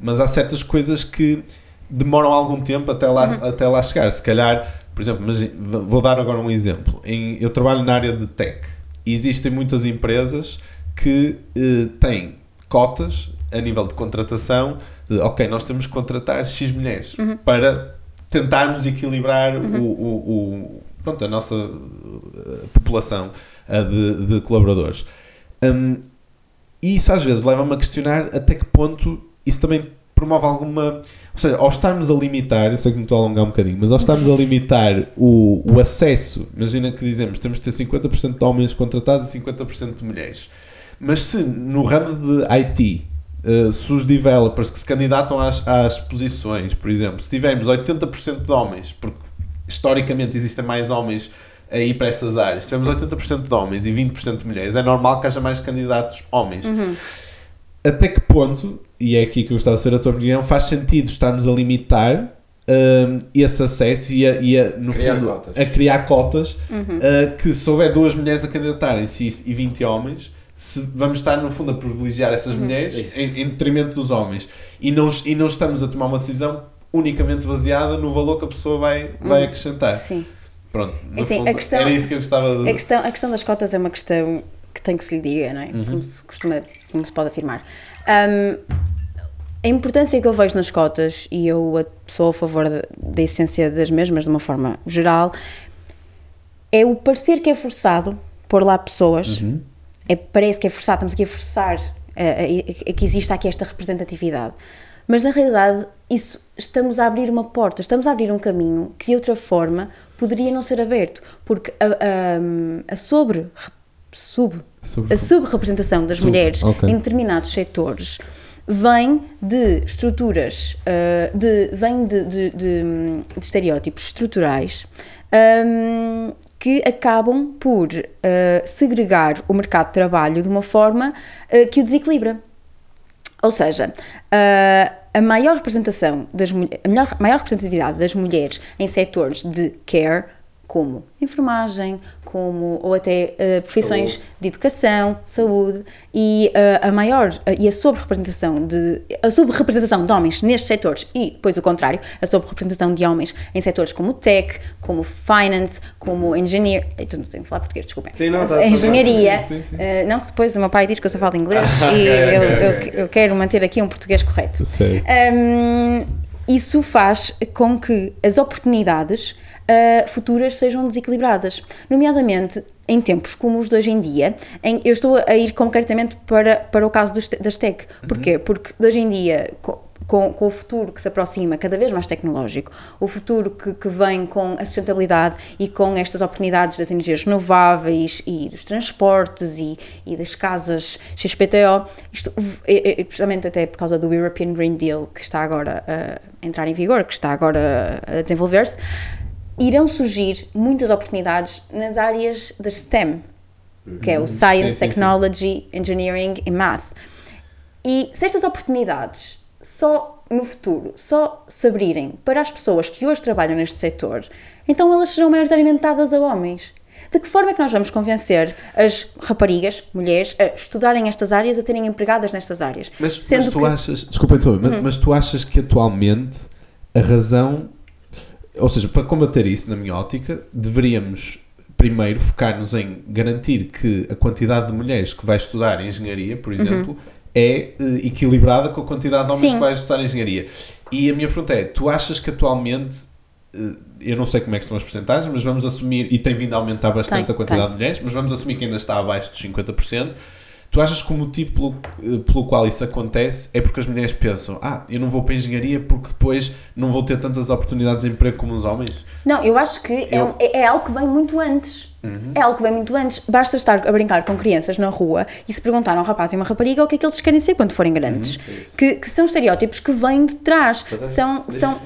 Mas há certas coisas que demoram algum tempo até lá, uhum. até lá chegar. Se calhar, por exemplo, mas vou dar agora um exemplo. Em, eu trabalho na área de tech e existem muitas empresas que eh, têm cotas a nível de contratação de, ok, nós temos que contratar X mulheres uhum. para tentarmos equilibrar uhum. o, o, o, pronto, a nossa uh, população de, de, colaboradores. Um, e isso às vezes leva-me a questionar até que ponto isso também promove alguma. Ou seja, ao estarmos a limitar, eu sei que me estou a alongar um bocadinho, mas ao estarmos a limitar o, o acesso, imagina que dizemos temos de ter 50% de homens contratados e 50% de mulheres. Mas se no ramo de IT Uh, se os developers que se candidatam às, às posições, por exemplo, se tivermos 80% de homens, porque historicamente existem mais homens a ir para essas áreas, se tivermos 80% de homens e 20% de mulheres, é normal que haja mais candidatos homens. Até que ponto, e é aqui que eu gostava de saber a tua opinião, faz sentido estarmos a limitar hum, esse acesso e, a, e a, no Criar fundo, cotas. a criar cotas uh, que se houver duas mulheres a candidatarem-se e, e 20 homens, se vamos estar no fundo a privilegiar essas mulheres Isso. em, em detrimento dos homens e não, e não estamos a tomar uma decisão unicamente baseada no valor que a pessoa vai, vai acrescentar. Sim. Pronto, no Assim, a fundo, questão- era isso que eu gostava de... A questão, a questão das cotas é uma questão que tem que se lhe diga, não é? Como, se costuma, como se pode afirmar. Hum, a importância que eu vejo nas cotas, e eu sou a favor da, da essência das mesmas de uma forma geral, é o parecer que é forçado pôr lá pessoas, é, parece que é forçado, estamos aqui a forçar eh, a, a- a que exista aqui esta representatividade. Mas na realidade, isso estamos a abrir uma porta, estamos a abrir um caminho que de outra forma poderia não ser aberto, porque a, a, sobre, sub, a subrepresentação das Sub, mulheres ok. em determinados setores vem de estruturas, uh, de, vem de, de- de, de estereótipos estruturais hum, que acabam por uh, segregar o mercado de trabalho de uma forma uh, que o desequilibra. Ou seja, a, a maior representação das a maior representatividade das mulheres em setores de care, como enfermagem, como ou até eh, profissões Saúde. de educação, saúde e eh, a maior eh, e a sobre-representação de a sobre-representação de homens nestes setores e depois o contrário, a sobre-representação de homens em setores como tech, como finance, como engineer, Eita, não tenho que falar português, desculpem. Sim, não, tá- tá engenharia. Sim, sim, não que depois o meu pai diz que eu só falo inglês Ah, e eu, eu- eu quero manter aqui um português correto. Sei. Hum, isso faz com que as oportunidades ah, futuras sejam desequilibradas, nomeadamente em tempos como os de hoje em dia, em, eu estou a ir concretamente para, para o caso dos, das tech. Porquê? Porque de hoje em dia, co- com, com o futuro que se aproxima cada vez mais tecnológico, o futuro que, que vem com a sustentabilidade e com estas oportunidades das energias renováveis e dos transportes e, e das casas XPTO, isto, é- é- precisamente até por causa do European Green Deal que está agora a entrar em vigor, que está agora a desenvolver-se, irão surgir muitas oportunidades nas áreas das STEM, que é o Science, Sim, sim, sim. Technology, Engineering e Math. E se estas oportunidades só no futuro, só se abrirem para as pessoas que hoje trabalham neste setor, então elas serão maioritariamente dadas a homens. De que forma é que nós vamos convencer as raparigas, mulheres, a estudarem estas áreas, a serem empregadas nestas áreas? Mas, Sendo mas tu que- achas, desculpa então, mas, mas tu achas que atualmente a razão, ou seja, para combater isso, na minha ótica, deveríamos primeiro focar-nos em garantir que a quantidade de mulheres que vai estudar engenharia, por exemplo, é eh, equilibrada com a quantidade de homens Uhum. Sim. que vai estudar engenharia. E a minha pergunta é: tu achas que atualmente, eh, eu não sei como é que estão as porcentagens, mas vamos assumir, e tem vindo a aumentar bastante Tem, a quantidade tem. de mulheres, mas vamos assumir que ainda está abaixo dos 50%. Tu achas que o motivo pelo, eh, pelo qual isso acontece é porque as mulheres pensam: ah, eu não vou para a engenharia porque depois não vou ter tantas oportunidades de emprego como os homens? Não, eu acho que é, Eu- é- é algo que vem muito antes. É algo que vem muito antes. Basta estar a brincar com crianças na rua e se perguntar a um rapaz e uma rapariga o que é que eles querem ser quando forem grandes. que, que são estereótipos que vêm de trás. Mas achas- São, deixa- são,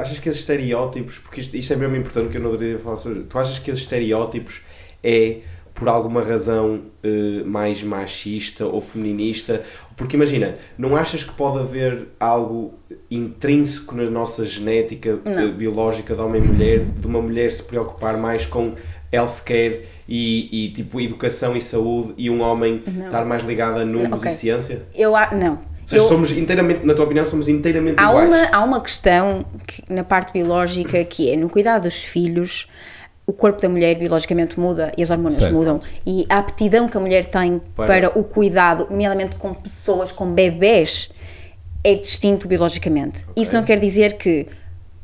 Achas que esses estereótipos, porque isto, isto é mesmo importante que eu não deveria falar sobre. Tu achas que esses estereótipos é por alguma razão eh, mais machista ou feminista? Porque imagina, não achas que pode haver algo intrínseco na nossa genética eh, biológica de homem e mulher, de uma mulher se preocupar mais com healthcare e, e tipo educação e saúde e um homem Não. estar mais ligado a números Ok. e ciência? eu não. Seja, Eu- somos inteiramente, na tua opinião, somos inteiramente há, iguais. uma, há uma questão que, na parte biológica que é no cuidado dos filhos. O corpo da mulher biologicamente muda e as hormonas Certo. mudam. E a aptidão que a mulher tem Para- para, o cuidado, nomeadamente com pessoas, com bebés, é distinto biologicamente. Isso não quer dizer que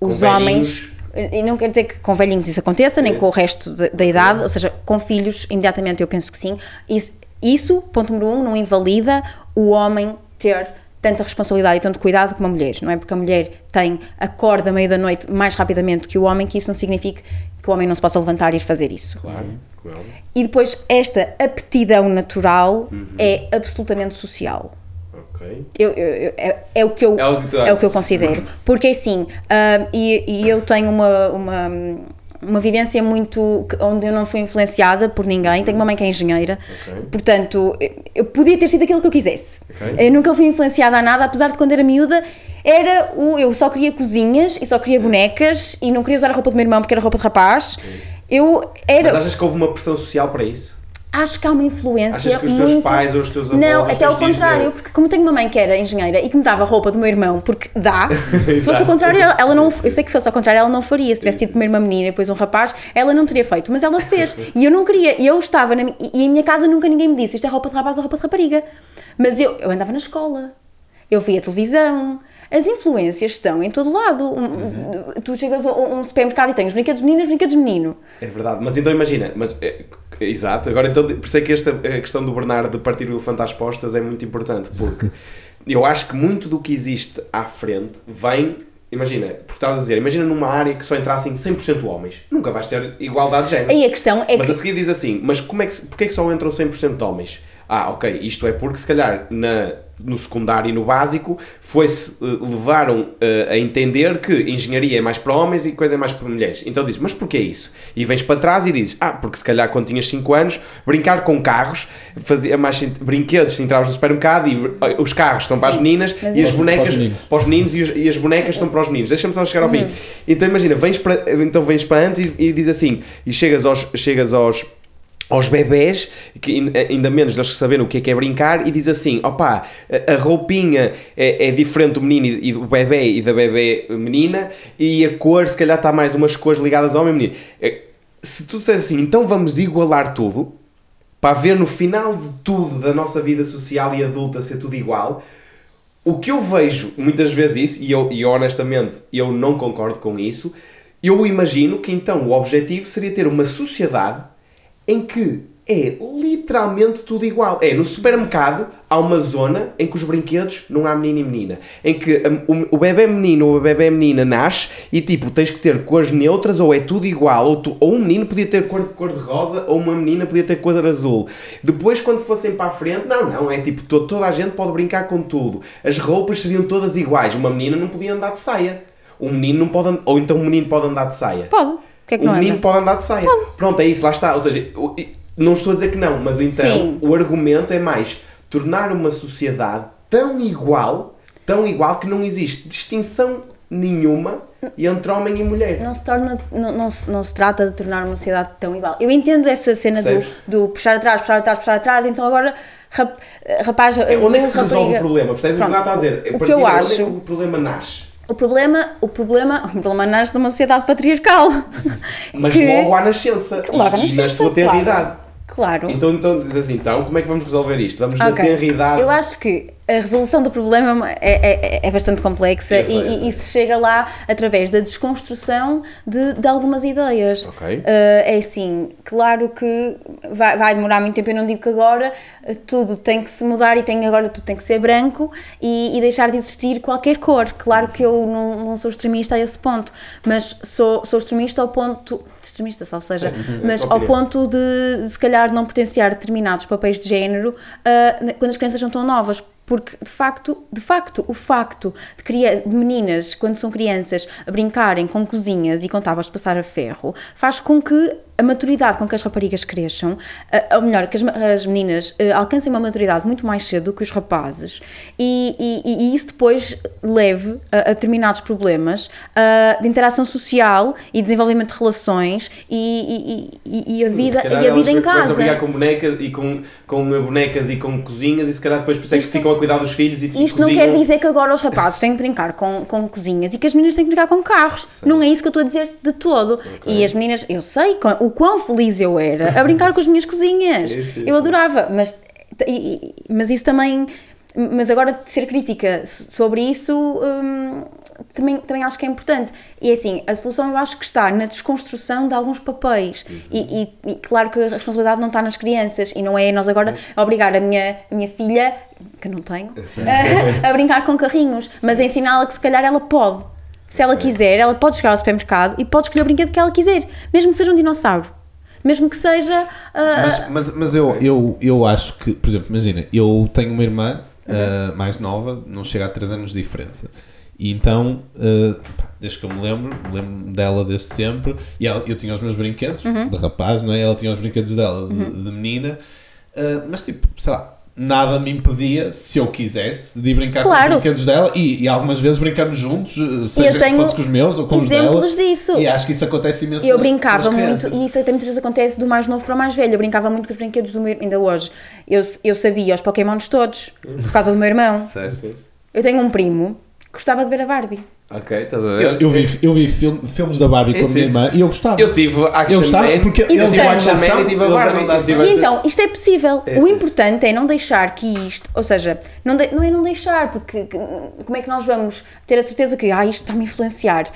Com os velhinhos. homens. E não quer dizer que com velhinhos isso aconteça, nem Isso. com o resto da, da idade, ou seja, com filhos, imediatamente eu penso que sim. Isso, isso, ponto número um, não invalida o homem ter tanta responsabilidade e tanto cuidado como a mulher. Não é porque a mulher tem acorda à meia da noite mais rapidamente que o homem que isso não significa que o homem não se possa levantar e ir fazer isso. Claro, óbvio. E depois, esta aptidão natural Uhum. é absolutamente social. Ok. Eu, eu- eu- é, é o que eu, É o que é o que eu considero. Porque assim, ah, e, e eu tenho uma, uma, uma vivência muito. onde eu não fui influenciada por ninguém. Tenho uma mãe que é engenheira, Ok. portanto, eu podia ter sido aquilo que eu quisesse. Ok. Eu nunca fui influenciada a nada, apesar de quando era miúda. Era o. Eu só queria cozinhas e só queria bonecas e não queria usar a roupa do meu irmão porque era roupa de rapaz. Eu era. Mas achas que houve uma pressão social para isso? Acho que há uma influência Achas que os teus muito... pais ou os teus avós, Não, até ao contrário, porque como tenho uma mãe que era engenheira e que me dava roupa do meu irmão, porque dá, se fosse ao contrário, ela, ela não, eu sei que fosse ao contrário, ela não faria. Se tivesse tido primeiro uma menina e depois um rapaz, ela não teria feito, mas ela fez. E eu não queria, e eu estava, na, e em minha casa nunca ninguém me disse isto é roupa de rapaz ou roupa de rapariga. Mas eu, eu andava na escola, eu via televisão. As influências estão em todo lado. Um- Tu chegas a um supermercado e tens brinquedos meninas, brinquedos menino. É verdade, mas então imagina, mas, é, exato, agora então, por isso é que esta a questão do Bernardo de partir o elefante às postas é muito importante, porque eu acho que muito do que existe à frente vem, imagina, porque estás a dizer, imagina numa área que só entrassem 100% homens, nunca vais ter igualdade de género. Aí a questão é Mas que. a seguir diz assim, mas como é que, porque é que só entram 100% de homens? Ah, ok, isto é porque se calhar na, no secundário e no básico foi-se, eh, levaram eh, a entender que engenharia é mais para homens e coisa é mais para mulheres. Então diz, mas porquê isso? E vens para trás e dizes, ah, porque se calhar quando tinhas 5 anos, brincar com carros fazia mais brinquedos, se entravas no supermercado e eh, os carros estão para as meninas e as eu- bonecas Para os meninos. para os meninos e, os- e as bonecas estão para os meninos. Deixa-me só chegar ao Uhum. fim. Então imagina, vens para, então vens para antes e, e diz assim, e chegas aos, chegas aos, aos bebés, que ain- ainda menos deles saberem o que é que é brincar, e diz assim, opá, a- roupinha é, é diferente do menino e, do bebê e da bebê menina, e a cor, se calhar está mais umas cores ligadas ao homem menino. Eh, Se tu disseres assim, então vamos igualar tudo, para ver no final de tudo da nossa vida social e adulta ser tudo igual, o que eu vejo muitas vezes isso, e eu, e honestamente eu não concordo com isso, eu imagino que então o objetivo seria ter uma sociedade em que é literalmente tudo igual. É, no supermercado há uma zona em que os brinquedos não há menino e menina. Em que hum, o, bebê menino ou a bebê menina nasce e tipo, tens que ter cores neutras ou é tudo igual. Ou, tu- ou um menino podia ter cor de cor de rosa ou uma menina podia ter cor de azul. Depois, quando fossem para a frente, não, não, é tipo, to- toda a gente pode brincar com tudo. As roupas seriam todas iguais. Uma menina não podia andar de saia. Um menino não pode, ou então um menino pode andar de saia. Pode. O que é que O não menino anda? pode andar de saia. Pronto, é isso, lá está. Ou seja, não estou a dizer que não, mas então Sim. o argumento é mais tornar uma sociedade tão igual, tão igual que não existe distinção nenhuma entre homem e mulher. Não se torna, não, não, se, não se trata de tornar uma sociedade tão igual. Eu entendo essa cena do, do puxar atrás, puxar atrás, puxar atrás, então agora rap, rapaz, É, onde é que se resolve rapariga. o problema? Percebes o que está a dizer? O que eu acho- é que o problema nasce? O problema, o problema, o problema nasce numa sociedade patriarcal. Mas que- logo à nascença. Logo à nascença, na sua claro. tenridade. Claro. Então, então diz assim, então, como é que vamos resolver isto? Vamos na Ok. tenridade. Eu acho que a resolução do problema é, é, é bastante complexa e, e- se chega lá através da desconstrução de, de algumas ideias. Ok. Uh, é assim, claro que vai, vai demorar muito tempo, eu não digo que agora uh, tudo tem que se mudar e tem, agora tudo tem que ser branco e, e deixar de existir qualquer cor. Claro que eu não, não sou extremista a esse ponto, mas sou, sou extremista ao ponto. Extremista, só seja, Sim, mas a tua ao ponto de, de se calhar não potenciar determinados papéis de género uh, quando as crianças não estão novas. Porque, de facto, de facto, o facto de, de meninas, quando são crianças, a brincarem com cozinhas e com tábuas de passar a ferro, faz com que a maturidade com que as raparigas cresçam, ou melhor, que as, as meninas ah, alcancem uma maturidade muito mais cedo do que os rapazes, e, e- e isso depois leve a, a determinados problemas ah, de interação social e desenvolvimento de relações e, e- a vida, e a vida em casa. a brigar com bonecas e com, com bonecas e com cozinhas e se calhar depois isso é que ficam a cuidar dos filhos e Isto não quer dizer que agora os rapazes têm que brincar com, com cozinhas e que as meninas têm que brincar com carros. Não é isso que eu estou a dizer de todo. E as meninas, eu sei o quão feliz eu era a brincar com as minhas cozinhas. Sim, sim, eu sim. adorava, mas, mas isso também. Mas agora de ser crítica so- sobre isso hum, também, também acho que é importante. E é assim, a solução eu acho que está na desconstrução de alguns papéis. Uhum. E, e- e claro que a responsabilidade não está nas crianças e não é nós agora obrigar a minha, a minha filha, que eu não tenho, a, a brincar com carrinhos, mas a ensiná-la que se calhar ela pode. Se ela quiser, ela pode chegar ao supermercado e pode escolher o brinquedo que ela quiser, mesmo que seja um dinossauro. Mesmo que seja. ah, Mas, mas, mas eu, eu, eu acho que, por exemplo, imagina, eu tenho uma irmã Uhum. uh, mais nova, não chega a 3 anos de diferença. E então, uh, pá, desde que eu me lembro, lembro dela desde sempre, e ela- eu tinha os meus brinquedos Uhum. de rapaz, não é? Ela tinha os brinquedos dela de, de menina, uh, mas tipo, sei lá, nada me impedia, se eu quisesse, de ir brincar com Claro. os brinquedos dela e, e algumas vezes brincamos juntos, uh, seja que tenho fosse com os meus ou com os dela. exemplos disso. E acho que isso acontece imenso Eu nas- brincava nas muito, e isso até muitas vezes acontece do mais novo para o mais velho. Eu brincava muito com os brinquedos do meu ainda hoje. Eu, eu sabia os Pokémons todos, por causa do meu irmão. Certo. Eu tenho um primo gostava de ver a Barbie. Ok, estás a ver? Eu, eu vi, eu vi film- filmes da Barbie com a minha irmã e eu gostava. Eu tive Action Eu gostava, Man, porque eu tive Action de Man e tive a Barbie. E essa- então, isto é possível. É, o sim, importante é não deixar que isto, ou seja, não, de- não é não deixar, porque que- como é que nós vamos ter a certeza que ah, isto está-me a influenciar?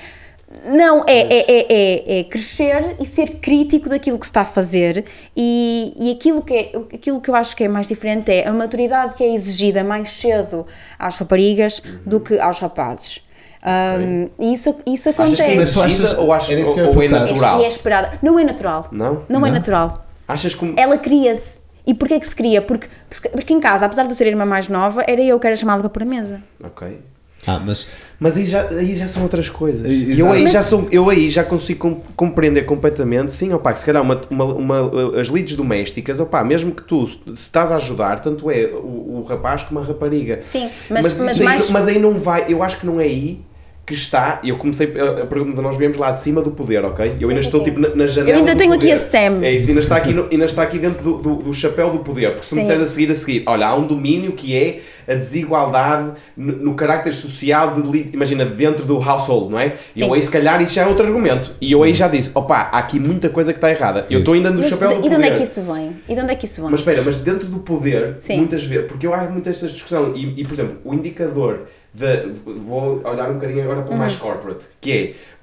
Não, é, é, é, é, é crescer e ser crítico daquilo que se está a fazer e, e aquilo, que é, aquilo que eu acho que é mais diferente é a maturidade que é exigida mais cedo às raparigas do que aos rapazes. Um, e isso, isso Achas acontece. que é achas- exigida ou, achas, eu ou, ou é natural? E é esperada. Não é natural. Não? Não é Não? natural. Achas que... Ela cria-se. E porquê que se cria? Porque, porque em casa, apesar de eu ser a irmã mais nova, era eu que era chamada para pôr a mesa. Ok. Ah, mas Mas aí já, aí já são outras coisas. Exato. Eu aí, Mas- já sou, eu aí já consigo com- compreender completamente. Sim, opá, que se calhar uma, uma, uma- as lides domésticas, opá, mesmo que tu se estás a ajudar, tanto é o, o rapaz como a rapariga. Sim, mas- mas, mas aí- mais- mas aí não vai, eu acho que não é aí que está. Eu comecei a, a pergunta, nós viemos lá de cima do poder, ok? Eu ainda sim, estou sim. tipo na, na janela. Eu ainda tenho aqui poder. a STEM. É isso, ainda está aqui, no- ainda está aqui dentro do, do, do chapéu do poder. Porque se me Sim. disseres a seguir, a seguir, olha, há um domínio que é a desigualdade no, no carácter social de, imagina, dentro do household, não é? E Sim. eu aí, se calhar, isso já é outro argumento. E eu aí já disse, opá, há aqui muita coisa que está errada. Eu estou ainda no Mas chapéu do e poder. de onde é que isso vem? E de onde é que isso vem? Mas espera, mas dentro do poder, Sim. muitas vezes, porque eu há muitas esta discussão, e, e, por exemplo, o indicador de. Vou olhar um bocadinho agora para o mais corporate, que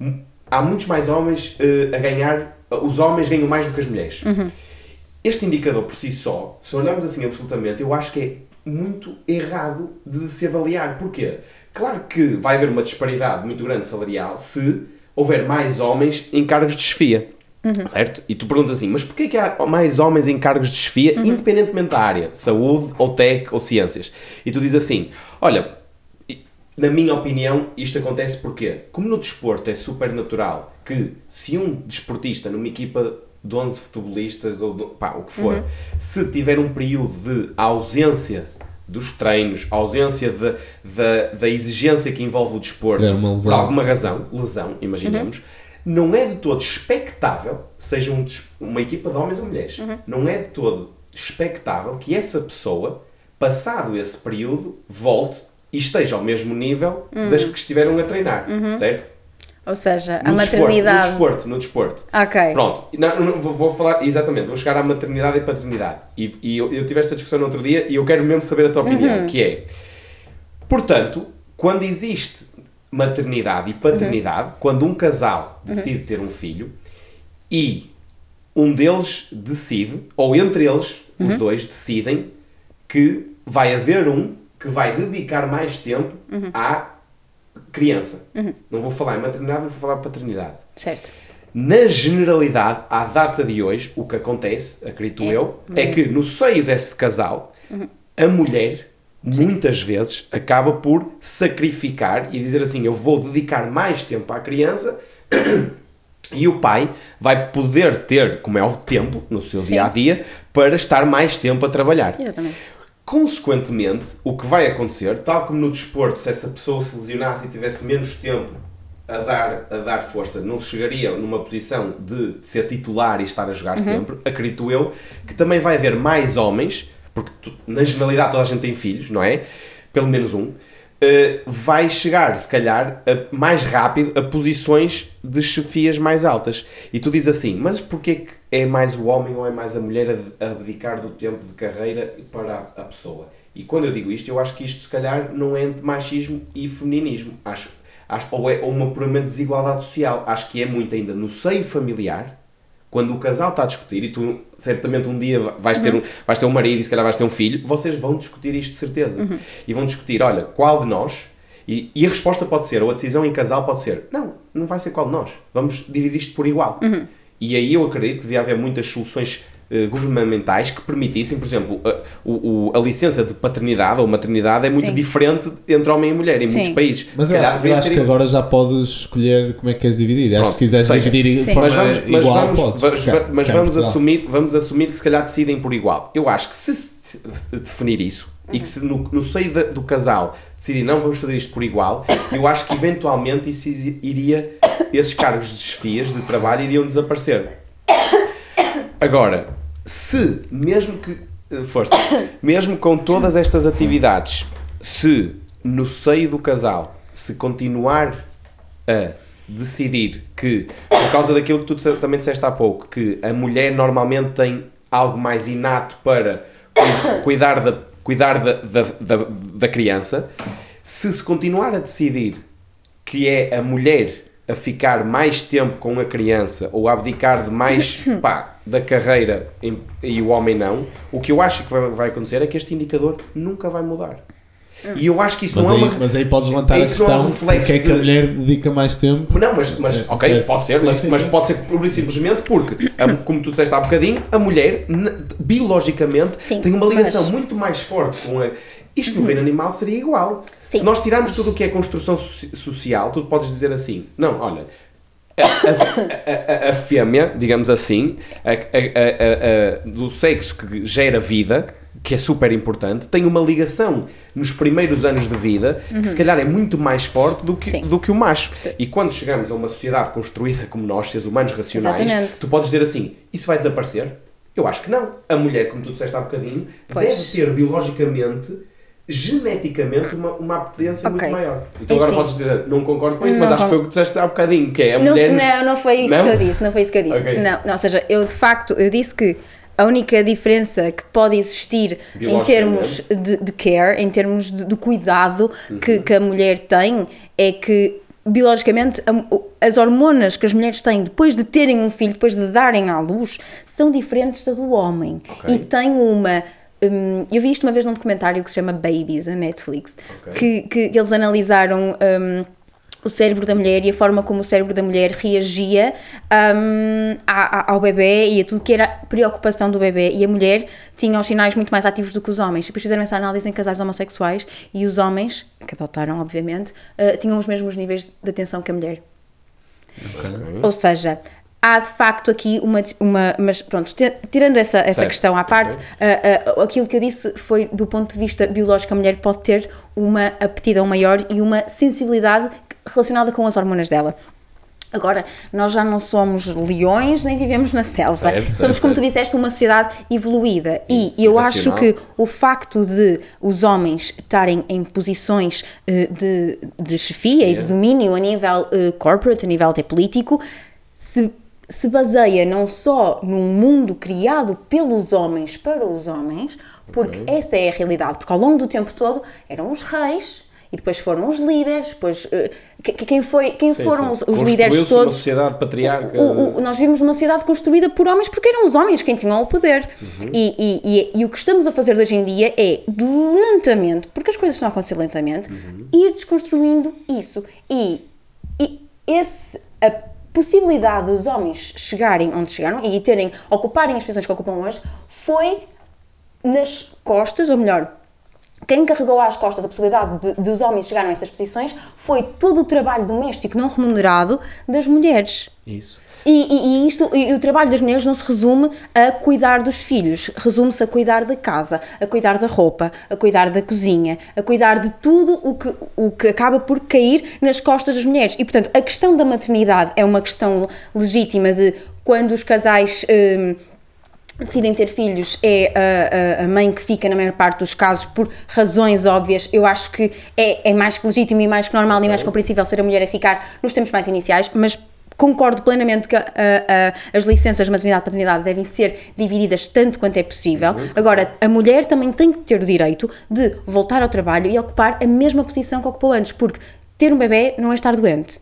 é. Há muitos mais homens eh, a ganhar. Os homens ganham mais do que as mulheres. Este indicador por si só, se olharmos assim absolutamente, eu acho que é muito errado de se avaliar. Porquê? Claro que vai haver uma disparidade muito grande salarial se houver mais homens em cargos de chefia. Certo? E tu perguntas assim, mas porquê que há mais homens em cargos de chefia, independentemente da área, saúde, ou tech, ou ciências? E tu dizes assim, olha, na minha opinião, isto acontece porque, como no desporto é super natural que se um desportista numa equipa de 11 futebolistas ou do- pá, o que for, se tiver um período de ausência dos treinos, ausência de- da, da exigência que envolve o desporto, Tiver uma por lesão. alguma razão, lesão, imaginemos, não é de todo expectável, seja um uma equipa de homens ou mulheres, não é de todo expectável que essa pessoa, passado esse período, volte e esteja ao mesmo nível das que estiveram a treinar, certo? Ou seja, No a desporto, maternidade. no desporto, no desporto. Ok. Pronto, não, não, vou, vou falar, exatamente, vou chegar à maternidade e paternidade. E, e eu, eu tive esta discussão no outro dia e eu quero mesmo saber a tua opinião, que é, portanto, quando existe maternidade e paternidade, quando um casal decide ter um filho e um deles decide, ou entre eles, os dois decidem que vai haver um que vai dedicar mais tempo à criança. Não vou falar em maternidade, vou falar paternidade. Certo. Na generalidade, à data de hoje, o que acontece, acredito eu, é que no seio desse casal, a mulher, muitas vezes, acaba por sacrificar e dizer assim: Eu vou dedicar mais tempo à criança. E o pai vai poder ter, como é óbvio, tempo no seu Sim. dia a dia para estar mais tempo a trabalhar. Exatamente. Consequentemente, o que vai acontecer, tal como no desporto, se essa pessoa se lesionasse e tivesse menos tempo a dar, a dar força, não chegaria numa posição de ser titular e estar a jogar sempre, acredito eu, que também vai haver mais homens, porque tu- na generalidade toda a gente tem filhos, não é? Pelo menos um, eh, vai chegar, se calhar, a- mais rápido a posições de chefias mais altas. E tu dizes assim, mas porquê que é mais o homem ou é mais a mulher a, a abdicar do tempo de carreira para a, a pessoa? E quando eu digo isto, eu acho que isto, se calhar, não é entre machismo e femininismo. Acho, acho, ou é ou uma puramente desigualdade social. Acho que é muito ainda no seio familiar, quando o casal está a discutir, e tu certamente um dia vais ter, um, vais ter um marido e se calhar vais ter um filho, vocês vão discutir isto de certeza. E vão discutir, olha, qual de nós, e, e a resposta pode ser, ou a decisão em casal pode ser, não, não vai ser qual de nós, vamos dividir isto por igual. E aí eu acredito que devia haver muitas soluções eh, governamentais que permitissem, por exemplo, a, o, a licença de paternidade ou maternidade é muito Sim. diferente entre homem e mulher em Sim. muitos países. Mas Se eu calhar acho, eu acho ser que agora já podes escolher como é que queres dividir. acho Pronto, que se quiseres seja, dividir de Sim. forma mas vamos, mas igual, vamos, podes. vamos- Cá- mas cá vamos, assumir, vamos assumir que se calhar decidem por igual. Eu acho que se definir isso e que se no, no seio da- do casal decidir não vamos fazer isto por igual, eu acho que eventualmente isso iria, esses cargos de chefias de trabalho iriam desaparecer. Agora, se, mesmo que, eh, força, mesmo com todas estas atividades, se no seio do casal se continuar a decidir que, por causa daquilo que tu também disseste há pouco, que a mulher normalmente tem algo mais inato para cu- cuidar da, cuidar da, da, da, da criança, se se continuar a decidir que é a mulher a ficar mais tempo com a criança ou a abdicar de mais pá, da carreira em- e o homem não, o que eu acho que vai, vai acontecer é que este indicador nunca vai mudar. E eu acho que isso Mas não aí, é uma. mas aí podes levantar a é um questão reflexo porque é que a mulher dedica mais tempo. Não, mas, mas É, ok, certo. pode ser, mas, mas pode ser pura e simplesmente porque, a- como tu disseste há bocadinho, a mulher, biologicamente, Sim, tem uma ligação mas- muito mais forte com a. Isto no reino animal seria igual. Sim. Se nós tirarmos tudo o que é construção soci- social, tu podes dizer assim: não, olha, a, a- a- a- fêmea, digamos assim, do sexo que gera vida, que é super importante, tem uma ligação nos primeiros anos de vida que se calhar é muito mais forte do que, Sim. do que o macho. E quando chegamos a uma sociedade construída como nós, seres humanos racionais, Exatamente. tu podes dizer assim: isso vai desaparecer? Eu acho que não. A mulher, como tu disseste há bocadinho, Pois. deve ter biologicamente, geneticamente, uma, uma apetência Ok. muito maior. Então É agora sim. podes dizer, não concordo com isso, Não mas acho que foi o que disseste há bocadinho, que é a Não, mulher. não, não foi isso Não? que eu disse, não foi isso que eu disse. Ok. Não, não, ou seja, eu de facto, eu disse que a única diferença que pode existir em termos de, de care, em termos de, de cuidado que, Uhum. que a mulher tem, é que biologicamente as hormonas que as mulheres têm depois de terem um filho, depois de darem à luz, são diferentes das do homem. Ok. E tem uma. Hum, eu vi isto uma vez num documentário que se chama Babies, a Netflix, Ok. que, que eles analisaram hum, o cérebro da mulher e a forma como o cérebro da mulher reagia hum, a- a- ao bebê e a tudo que era preocupação do bebê. E a mulher tinha os sinais muito mais ativos do que os homens. Depois fizeram essa análise em casais homossexuais e os homens, que adotaram, obviamente, eh, tinham os mesmos níveis de atenção que a mulher. Ou seja, há de facto aqui uma. uma mas pronto, ti- tirando essa, essa Certo, questão à parte, ah, ah, aquilo que eu disse foi do ponto de vista biológico, a mulher pode ter uma aptidão maior e uma sensibilidade relacionada com as hormonas dela. Agora, nós já não somos leões nem vivemos na selva. Certo, somos, certo, como tu disseste, uma sociedade evoluída. Isso, e eu acho que o facto de os homens estarem em posições eh, de, de chefia e de Yeah. domínio a nível eh, corporate, a nível até político, se, se baseia não só num mundo criado pelos homens para os homens, porque essa é a realidade. Porque ao longo do tempo todo eram os reis. E depois foram os líderes, depois eh, que- que- quem, foi, quem Sim, foram sim. os, os líderes Construiu-se uma todos? sociedade patriarca. O- o- nós vivemos numa sociedade construída por homens porque eram os homens quem tinham o poder. E, e- e- e o que estamos a fazer hoje em dia é lentamente, porque as coisas estão a acontecer lentamente, ir desconstruindo isso. E, e esse, a possibilidade dos homens chegarem onde chegaram e terem, ocuparem as posições que ocupam hoje foi nas costas, ou melhor, quem carregou às costas a possibilidade de, dos homens chegarem a essas posições foi todo o trabalho doméstico não remunerado das mulheres. Isso. E, e- e isto, e o trabalho das mulheres não se resume a cuidar dos filhos, resume-se a cuidar da casa, a cuidar da roupa, a cuidar da cozinha, a cuidar de tudo o que, o que acaba por cair nas costas das mulheres. E, portanto, a questão da maternidade é uma questão legítima de quando os casais. hum, decidem ter filhos é a, a- mãe que fica na maior parte dos casos por razões óbvias. Eu acho que é, é mais que legítimo e mais que normal e mais compreensível ser a mulher a ficar nos tempos mais iniciais, mas concordo plenamente que a- a- as licenças de maternidade e paternidade devem ser divididas tanto quanto é possível. Agora, a mulher também tem que ter o direito de voltar ao trabalho e ocupar a mesma posição que ocupou antes, porque ter um bebê não é estar doente.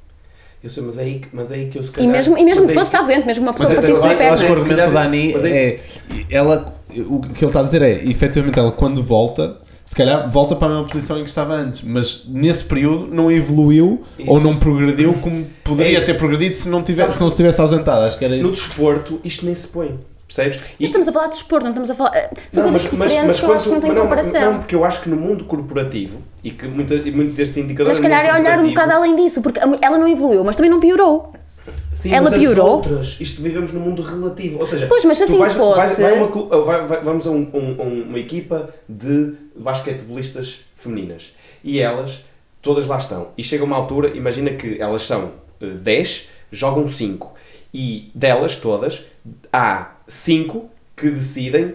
Eu sei, mas é aí, que- mas é aí que eu se E calhar- mesmo, e mesmo mas que é aí fosse estar doente, mesmo uma Mas pessoa partisse eu, uma eu perna. que o Se argumento da calhar- Dani mas é. Ela, o que ele está a dizer é, efetivamente, ela quando volta, se calhar volta para a mesma posição em que estava antes, mas nesse período não evoluiu Isso. ou não progrediu como É poderia isso. ter progredido se não, tivesse, se não se tivesse ausentado. Acho que era No isso. desporto, isto nem se põe. Percebes? E- Mas estamos a falar de desporto, não estamos a falar. eh, São Não, coisas diferentes que eu acho que não têm mas comparação. Não, porque eu acho que no mundo corporativo, e que muita, e muito destes indicadores. mas se calhar no é mundo olhar um bocado além disso, porque ela não evoluiu, mas também não piorou. Sim, Ela as piorou? outras, isto vivemos num mundo relativo. Ou seja, Pois, mas se assim vais- fosse- vais- vai uma vai- vai- vamos a um- um- um- uma equipa de basquetebolistas femininas e elas, todas lá estão. E chega uma altura, imagina que elas são eh, 10, jogam 5. E delas todas, há 5 que decidem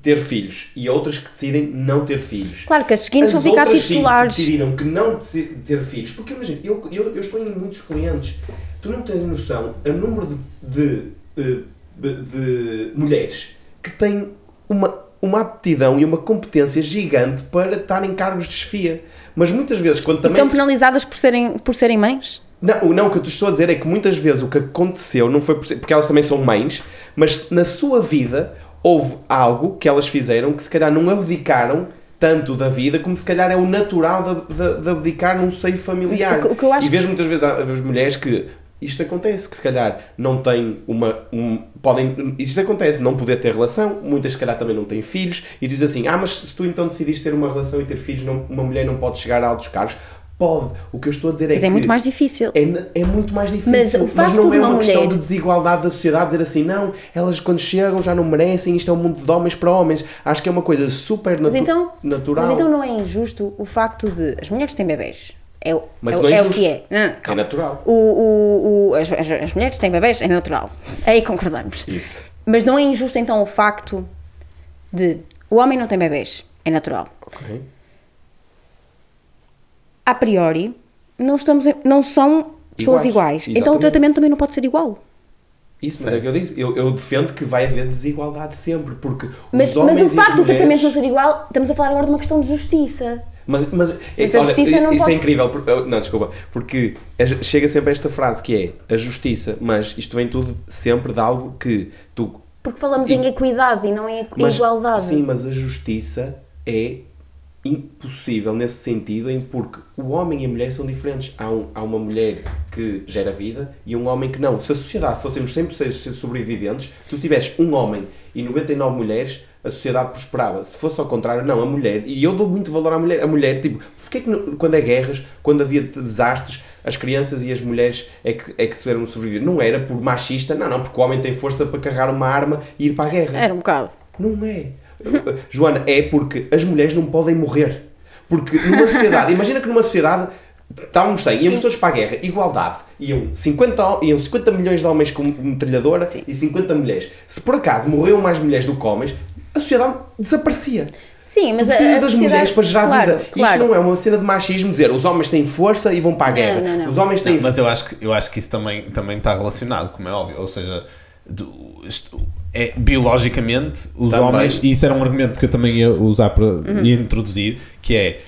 ter filhos e outras que decidem não ter filhos. Claro que as seguintes vão As ficar outras cinco titulares. que decidiram que não ter filhos, porque imagina, eu, eu, eu estou em muitos clientes, tu não tens noção o número de, de, de, de mulheres que têm uma, uma aptidão e uma competência gigante para estar em cargos de chefia. Mas muitas vezes, quando E também. são se- penalizadas por serem, por serem mães? não, não, o que eu te estou a dizer é que muitas vezes o que aconteceu não foi por ser- porque elas também são mães, mas na sua vida houve algo que elas fizeram que se calhar não abdicaram tanto da vida como se calhar é o natural de, de- de abdicar num seio familiar. O o que eu acho E vejo muitas vezes as mulheres que isto acontece, que se calhar não têm uma. Um, podem, isto acontece, não poder ter relação, muitas se calhar também não têm filhos, e diz assim: ah, mas se tu então decidiste ter uma relação e ter filhos, não- uma mulher não pode chegar a altos cargos. Pode. O que eu estou a dizer é Mas que. é muito mais difícil. É, é muito mais difícil. Mas o facto não de é uma uma questão mulher- de desigualdade da sociedade dizer assim, não, elas quando chegam já não merecem, isto é um mundo de homens para homens. Acho que é uma coisa super natu Mas então, natural. mas então não é injusto o facto de as mulheres têm bebés. É, o- Mas é, não é é o que é. Não, É calma. natural. O, o, o- as, as- mulheres têm bebés, é natural. Aí concordamos. Isso. Mas não é injusto então o facto de o homem não tem bebés, é natural. A priori, não, estamos não são pessoas Iguais, iguais. Então o tratamento também não pode ser igual. Isso, mas é o que eu digo. Eu, eu defendo que vai haver desigualdade sempre, porque Mas, os mas homens o e as facto do mulheres- tratamento não ser igual, estamos a falar agora de uma questão de justiça. Mas, mas, Mas a olha, justiça não isso pode- é incrível. por- Não, desculpa. Porque chega sempre a esta frase que é a justiça, mas isto vem tudo sempre de algo que tu Porque falamos E- em equidade e não em Mas- igualdade. Sim, mas a justiça é impossível nesse sentido, em porque o homem e a mulher são diferentes. Há, um- há uma mulher que gera vida e um homem que não. Se a sociedade fôssemos sempre seres sobreviventes, tu se tivesses um homem e 99 mulheres, a sociedade prosperava. Se fosse ao contrário, não, a mulher, e eu dou muito valor à mulher, a mulher, tipo, porque é que quando é guerras, quando havia desastres, as crianças e as mulheres é que, é que se eram sobreviver? Não era por machista, não, não, porque o homem tem força para carregar uma arma e ir para a guerra. Era um bocado. Não é. Joana, é porque as mulheres não podem morrer. Porque numa sociedade, imagina que numa sociedade estávamos 100, íamos todos para a guerra, igualdade. Iam 50, ho- iam 50 milhões de homens com metralhadora Sim. e 50 mulheres. Se por acaso morriam mais mulheres do que homens, a sociedade desaparecia. Sim, mas a, a das sociedade- mulheres para gerar claro, vida. Claro. Isto não é uma cena de machismo dizer os homens têm força e vão para a guerra. não, não. Os homens têm Não, mas eu acho que, eu acho que isso também, também está relacionado, como é óbvio. Ou seja, do- isto- é, biologicamente, os Também. homens, e isso era um argumento que eu também ia usar para Uhum. introduzir, que é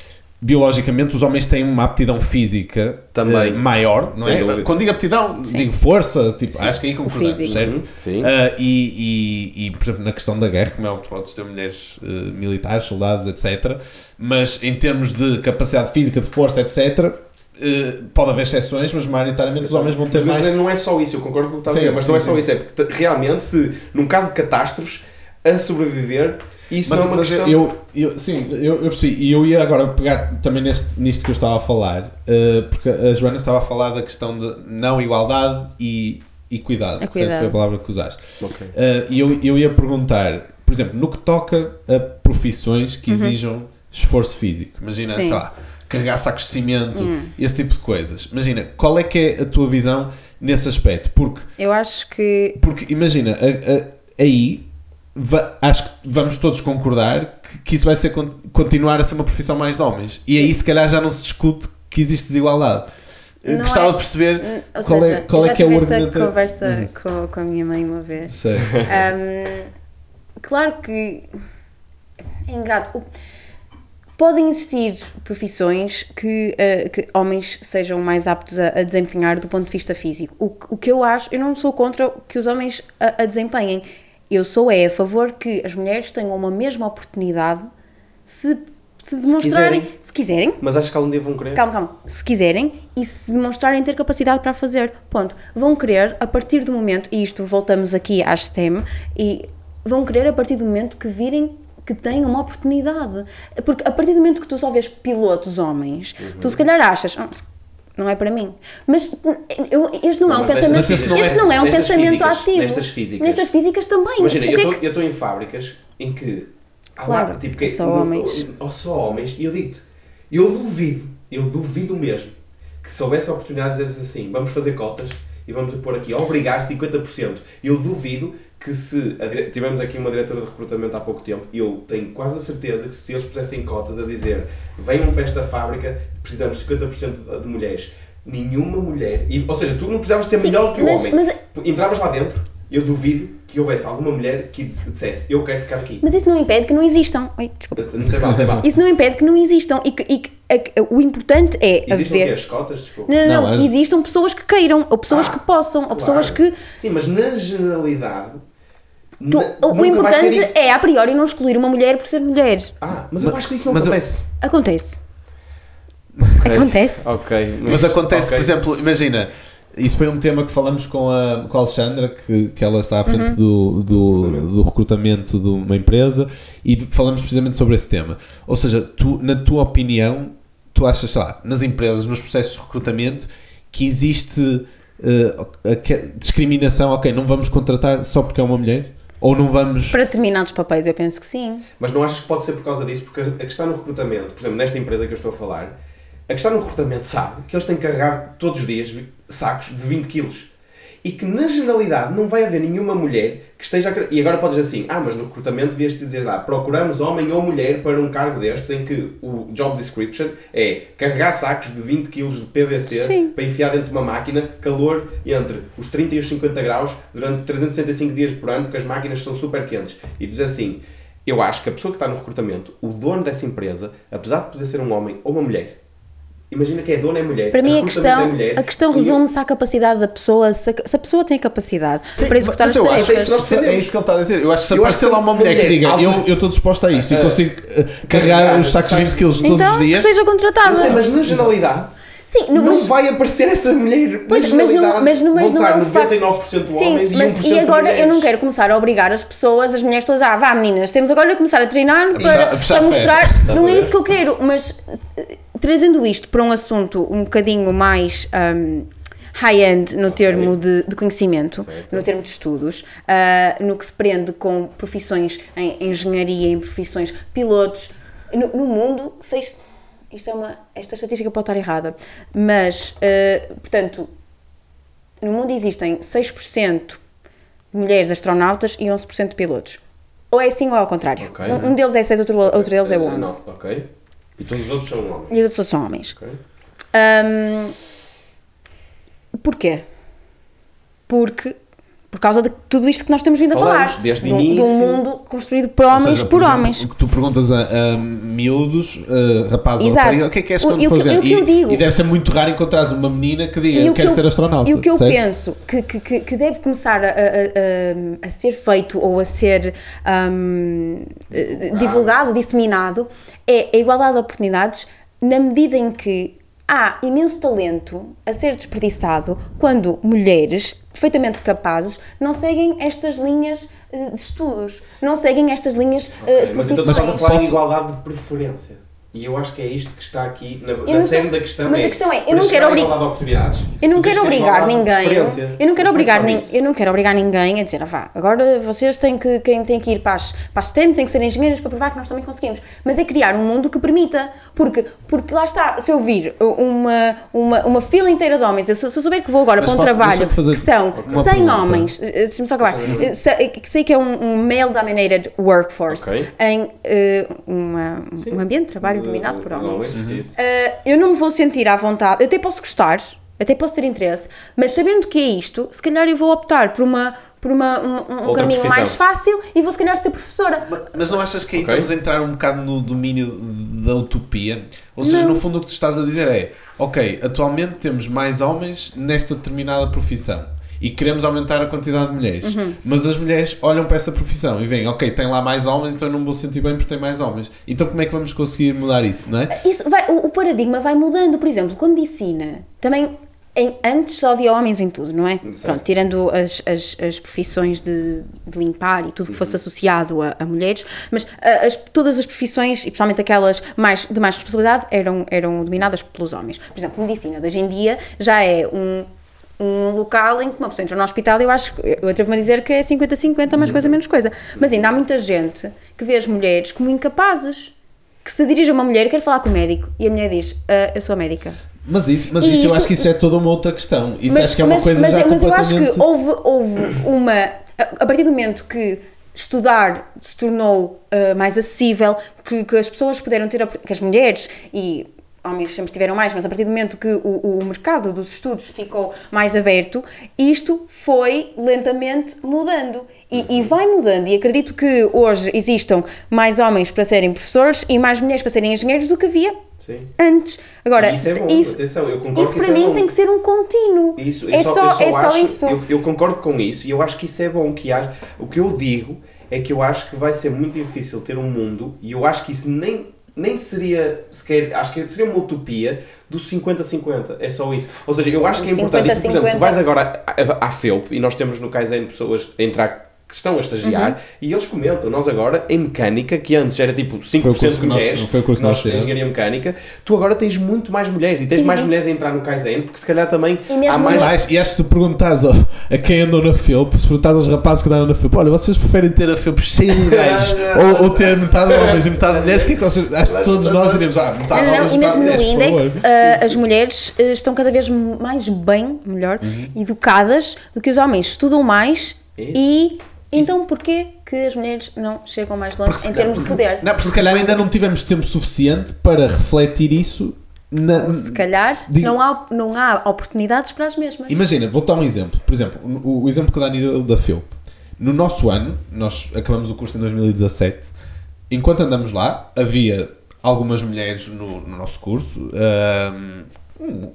biologicamente os homens têm uma aptidão física Também. eh, maior, não Sem é? dúvida. Quando digo aptidão, digo força, tipo, acho que aí concordamos, certo? Uhum, sim. Ah, e, e, e, por exemplo, na questão da guerra, como é óbvio, podes ter mulheres eh, militares, soldados, etc. Mas em termos de capacidade física, de força, etc., eh, pode haver exceções, mas maioritariamente os homens vão ter Mas mais. não é só isso, eu concordo com o que estás a dizer, mas sim, não é sim. só isso, é porque te- realmente se num caso de catástrofes a sobreviver, isso Mas, não é uma mas questão. eu, eu, sim, eu, eu percebi. E eu ia agora pegar também neste, nisto que eu estava a falar, eh, porque a Joana estava a falar da questão de não igualdade e equidade. Equidade. certo? Foi a palavra que usaste. Ok. Eh, E eu, eu ia perguntar, por exemplo, no que toca a profissões que exijam esforço físico. Imagina, Sim. sei lá, carregar sacos de cimento, esse tipo de coisas. Imagina, qual é que é a tua visão nesse aspecto? Porque Eu acho que porque imagina, a- a- aí va- acho que vamos todos concordar que, que isso vai ser con- continuar a ser uma profissão mais de homens. E aí se calhar já não se discute que existe desigualdade. Eu Não gostava é- de perceber Hum, qual seja, é, qual eu é já que é o tive esta argumento. conversa Uhum. com, com a minha mãe uma vez. Sei. Hum, claro que é ingrato. O- Podem existir profissões que, eh, que homens sejam mais aptos a, a desempenhar do ponto de vista físico. O, que- o que eu acho, eu não sou contra que os homens a, a desempenhem. Eu sou é a favor que as mulheres tenham uma mesma oportunidade se, se demonstrarem, quiserem. se quiserem, Mas acho que algum dia vão querer. calma, calma, se quiserem e se demonstrarem ter capacidade para fazer, ponto. Vão querer a partir do momento, e isto voltamos aqui às STEM, e vão querer a partir do momento que virem que têm uma oportunidade. Porque a partir do momento que tu só vês pilotos homens, tu se calhar achas. "Ah, não é para mim. Mas eu- este não, é Não, um mas pensamento, este nestas- não é um pensamento físicas, ativo. nestas físicas. Nestas físicas também. Imagina, eu que é estou que- estou em fábricas em que há Claro, lá, tipo, que, é só no- homens. Ou só homens, e eu digo-te, eu duvido, eu duvido mesmo que se houvesse a oportunidade de dizer assim, vamos fazer cotas e vamos pôr aqui, obrigar 50%. Eu duvido que se dire- tivemos aqui uma diretora de recrutamento há pouco tempo e eu tenho quase a certeza que se eles pusessem cotas a dizer venham para esta fábrica, precisamos de 50% de mulheres. Nenhuma mulher, e, ou seja, tu não precisavas ser Sim, melhor que o mas- homem. mas- Entravas lá dentro, eu duvido que houvesse alguma mulher que dissesse eu quero ficar aqui. Mas isso não impede que não existam. Oi, desculpa. Não tem mal, tem mal. Isso não impede que não existam. E, que- e que- a- o importante é Existem o quê? haver. As cotas? Desculpa. Não, não, não, Não, as- que existam pessoas que queiram, ou pessoas Ah, que possam, ou Claro. pessoas que. Sim, mas na generalidade. Tu- o ter importante i- é, a priori, não excluir uma mulher por ser mulher. Ah, mas eu Mas- acho que isso não mas eu- acontece. Acontece. Acontece. Ok. Mas acontece, ok. por exemplo, imagina, isso foi um tema que falamos com a, com a Alexandra, que, que ela está à frente Uhum. do, do, do recrutamento de uma empresa, e falamos precisamente sobre esse tema. Ou seja, tu, na tua opinião, tu achas, sei lá, nas empresas, nos processos de recrutamento, que existe eh, a que- discriminação, ok, não vamos contratar só porque é uma mulher? Ou não vamos... Para determinados papéis, eu penso que sim. Mas não achas que pode ser por causa disso? Porque a a que está no recrutamento, por exemplo, nesta empresa que eu estou a falar, a que está no recrutamento sabe que eles têm que carregar todos os dias sacos de 20 quilos. E que na generalidade não vai haver nenhuma mulher que esteja a... E agora podes dizer assim, ah, mas no recrutamento devias dizer lá, procuramos homem ou mulher para um cargo destes em que o job description é carregar sacos de 20 quilos de PVC Sim. para enfiar dentro de uma máquina, calor entre os 30 e os 50 graus durante 365 dias por ano, porque as máquinas são super quentes. E diz assim, eu acho que a pessoa que está no recrutamento, o dono dessa empresa, apesar de poder ser um homem ou uma mulher, imagina que é dono é mulher, Para mim, a questão, é mulher, a questão resume-se à capacidade da pessoa. Se a, se a pessoa tem capacidade para executar as eu acho tarefas. que nós É isso que ele está a dizer. Eu acho que se aparecer que lá uma mulher que diga alta- eu eu estou disposta a isto e Eh, consigo eh, carregar os sacos de 20 quilos todos Então, os que dias, seja Eu contratada. sei, mas na generalidade Sim, no, não mas, vai aparecer essa mulher. Pois, na mas não, generalidade, mas, não, mas não é o facto. 99% Sim, homens mas, e 1% e agora eu não quero começar a obrigar as pessoas, as mulheres todas, ah, vá meninas, temos agora de começar a treinar para, a para mostrar. Não a é isso que eu quero, mas trazendo isto para um assunto um bocadinho mais. hum, high-end no termo de, de conhecimento, Certo. no termo de estudos, ah, no que se prende com profissões em engenharia, em profissões pilotos, no, no mundo, seis, isto é uma, esta estatística pode estar errada, mas, ah, portanto, no mundo existem 6% de mulheres astronautas e 11% de pilotos. Ou é assim ou é ao contrário. Ok. Um, um deles é 6, outro, outro deles é Eh, 11. não, ok. E todos os outros são homens. E os outros são homens. Ok. Hum, porquê? Porque, por causa de tudo isto que nós temos vindo a Falamos, falar. desde de, um, o de um início. mundo construído por homens seja, por, exemplo, homens. O que tu perguntas a, a miúdos, uh, rapazes ou Exato. raparigas, o que é que és quando fores e eu digo- E deve ser muito raro encontrares uma menina que diga eu quero ser astronauta. E o que eu certo? penso que, que, que, deve começar a, a- a- a ser feito ou a ser hum, eh, divulgado, disseminado, é a igualdade de oportunidades na medida em que há imenso talento a ser desperdiçado quando mulheres perfeitamente capazes não seguem estas linhas eh, de estudos, não seguem estas linhas eh, Ok, Mas então estás a profissionais. falar de Posso- igualdade de preferência. E eu acho que é isto que está aqui na, na da questão. mas é, a questão é, eu não quero à obri- igualdade de oportunidades, Eu não quero obrigar ninguém. Eu não quero obrigar isso? eu não quero obrigar ninguém a dizer, ah, vá, agora vocês têm que, quem tem que ir para as, para as STEM, têm que ser engenheiros para provar que nós também conseguimos. Mas é criar um mundo que permita, porque, porque lá está, se eu vir uma, uma, uma fila inteira de homens, eu, se, eu souber que vou agora Mas para um posso- trabalho que são uma 100 pergunta. homens, eh, deixa-me só acabar, eh, sei que é um, um male-dominated workforce, Ok. em eh, uma, um ambiente de trabalho dominado por homens. Uh, eu não me vou sentir à vontade, eu até posso gostar, até posso ter interesse, mas sabendo que é isto, se calhar eu vou optar por, uma, por uma, um, um caminho profissão. mais fácil e vou se calhar ser professora. Mas não achas que aí Ok. estamos a entrar um bocado no domínio da utopia? Ou seja, Não. no fundo o que tu estás a dizer é ok, atualmente temos mais homens nesta determinada profissão. E queremos aumentar a quantidade de mulheres. Uhum. Mas as mulheres olham para essa profissão e veem, ok, tem lá mais homens, então eu não me vou sentir bem porque tem mais homens. Então como é que vamos conseguir mudar isso, não é? Isso vai, o, o paradigma vai mudando. Por exemplo, com medicina, também em- antes só havia homens em tudo, não é? Pronto, tirando as, as, as profissões de, de limpar e tudo que fosse associado a, a mulheres, mas ah, as- todas as profissões, e principalmente aquelas mais, de mais responsabilidade, eram, eram dominadas pelos homens. Por exemplo, medicina de hoje em dia já é um. Um local em que uma pessoa entra no hospital, eu acho, que- eu atrevo-me a dizer que é 50-50, mais coisa, menos coisa. Mas ainda há muita gente que vê as mulheres como incapazes que se dirige a uma mulher e quer falar com o médico e a mulher diz, "Ah, eu sou médica. Mas isso, mas E isso eu isto- acho que isso é toda uma outra questão. Isso acho que é uma mas, coisa mas, já mas eu acho completamente... que houve, houve uma. A partir do momento que estudar se tornou ah, mais acessível, que, que as pessoas puderam ter. que as mulheres e. Homens sempre tiveram mais, mas a partir do momento que o, o mercado dos estudos ficou mais aberto, isto foi lentamente mudando. E, e vai mudando. E acredito que hoje existam mais homens para serem professores e mais mulheres para serem engenheiros do que havia Sim. antes. Agora, isso é bom, isso, atenção, eu concordo isso para isso é mim bom. tem que ser um contínuo. Isso, é só, só é só acho- isso. Eu, eu concordo com isso e eu acho que isso é bom. Que haja, o que eu digo é que eu acho que vai ser muito difícil ter um mundo e eu acho que isso nem, nem seria sequer, acho que seria uma utopia do 50-50. É só isso. Ou seja, eu acho que é importante. E, tu, por exemplo, tu 50-50. vais agora à, à FEUP e nós temos no Kaizen pessoas a entrar que estão a estagiar Uhum. e eles comentam, nós agora em mecânica, que antes era tipo 5% Foi o curso de nós- mulheres, não foi o curso que nós nós fizemos. engenharia mecânica, tu agora tens muito mais mulheres e tens Sim, mais sim. mulheres a entrar no Kaizen, porque se calhar também E há mais Mais, e acho que se perguntares ó, a quem andou na FEUP, se perguntares aos rapazes que andaram na FEUP, olha, vocês preferem ter a FEUP cheia de gajos ou, ou ter metade homens e metade mulheres? O que é que vocês. Acho que todos nós iríamos, ah, metade Não, homens. E mesmo no Index, ah, as mulheres ah, estão cada vez mais bem, melhor, educadas do que os homens. Estudam mais Isso. e então porquê que as mulheres não chegam mais longe Porque em termos de poder? Não, porque se calhar ainda não tivemos tempo suficiente para refletir isso na. Se calhar Digo- não há, não há oportunidades para as mesmas. Imagina, vou dar um exemplo. Por exemplo, o, o exemplo que o Dani deu da FEUP. No nosso ano, nós acabamos o curso em 2017. Enquanto andamos lá, havia algumas mulheres no, no nosso curso. um,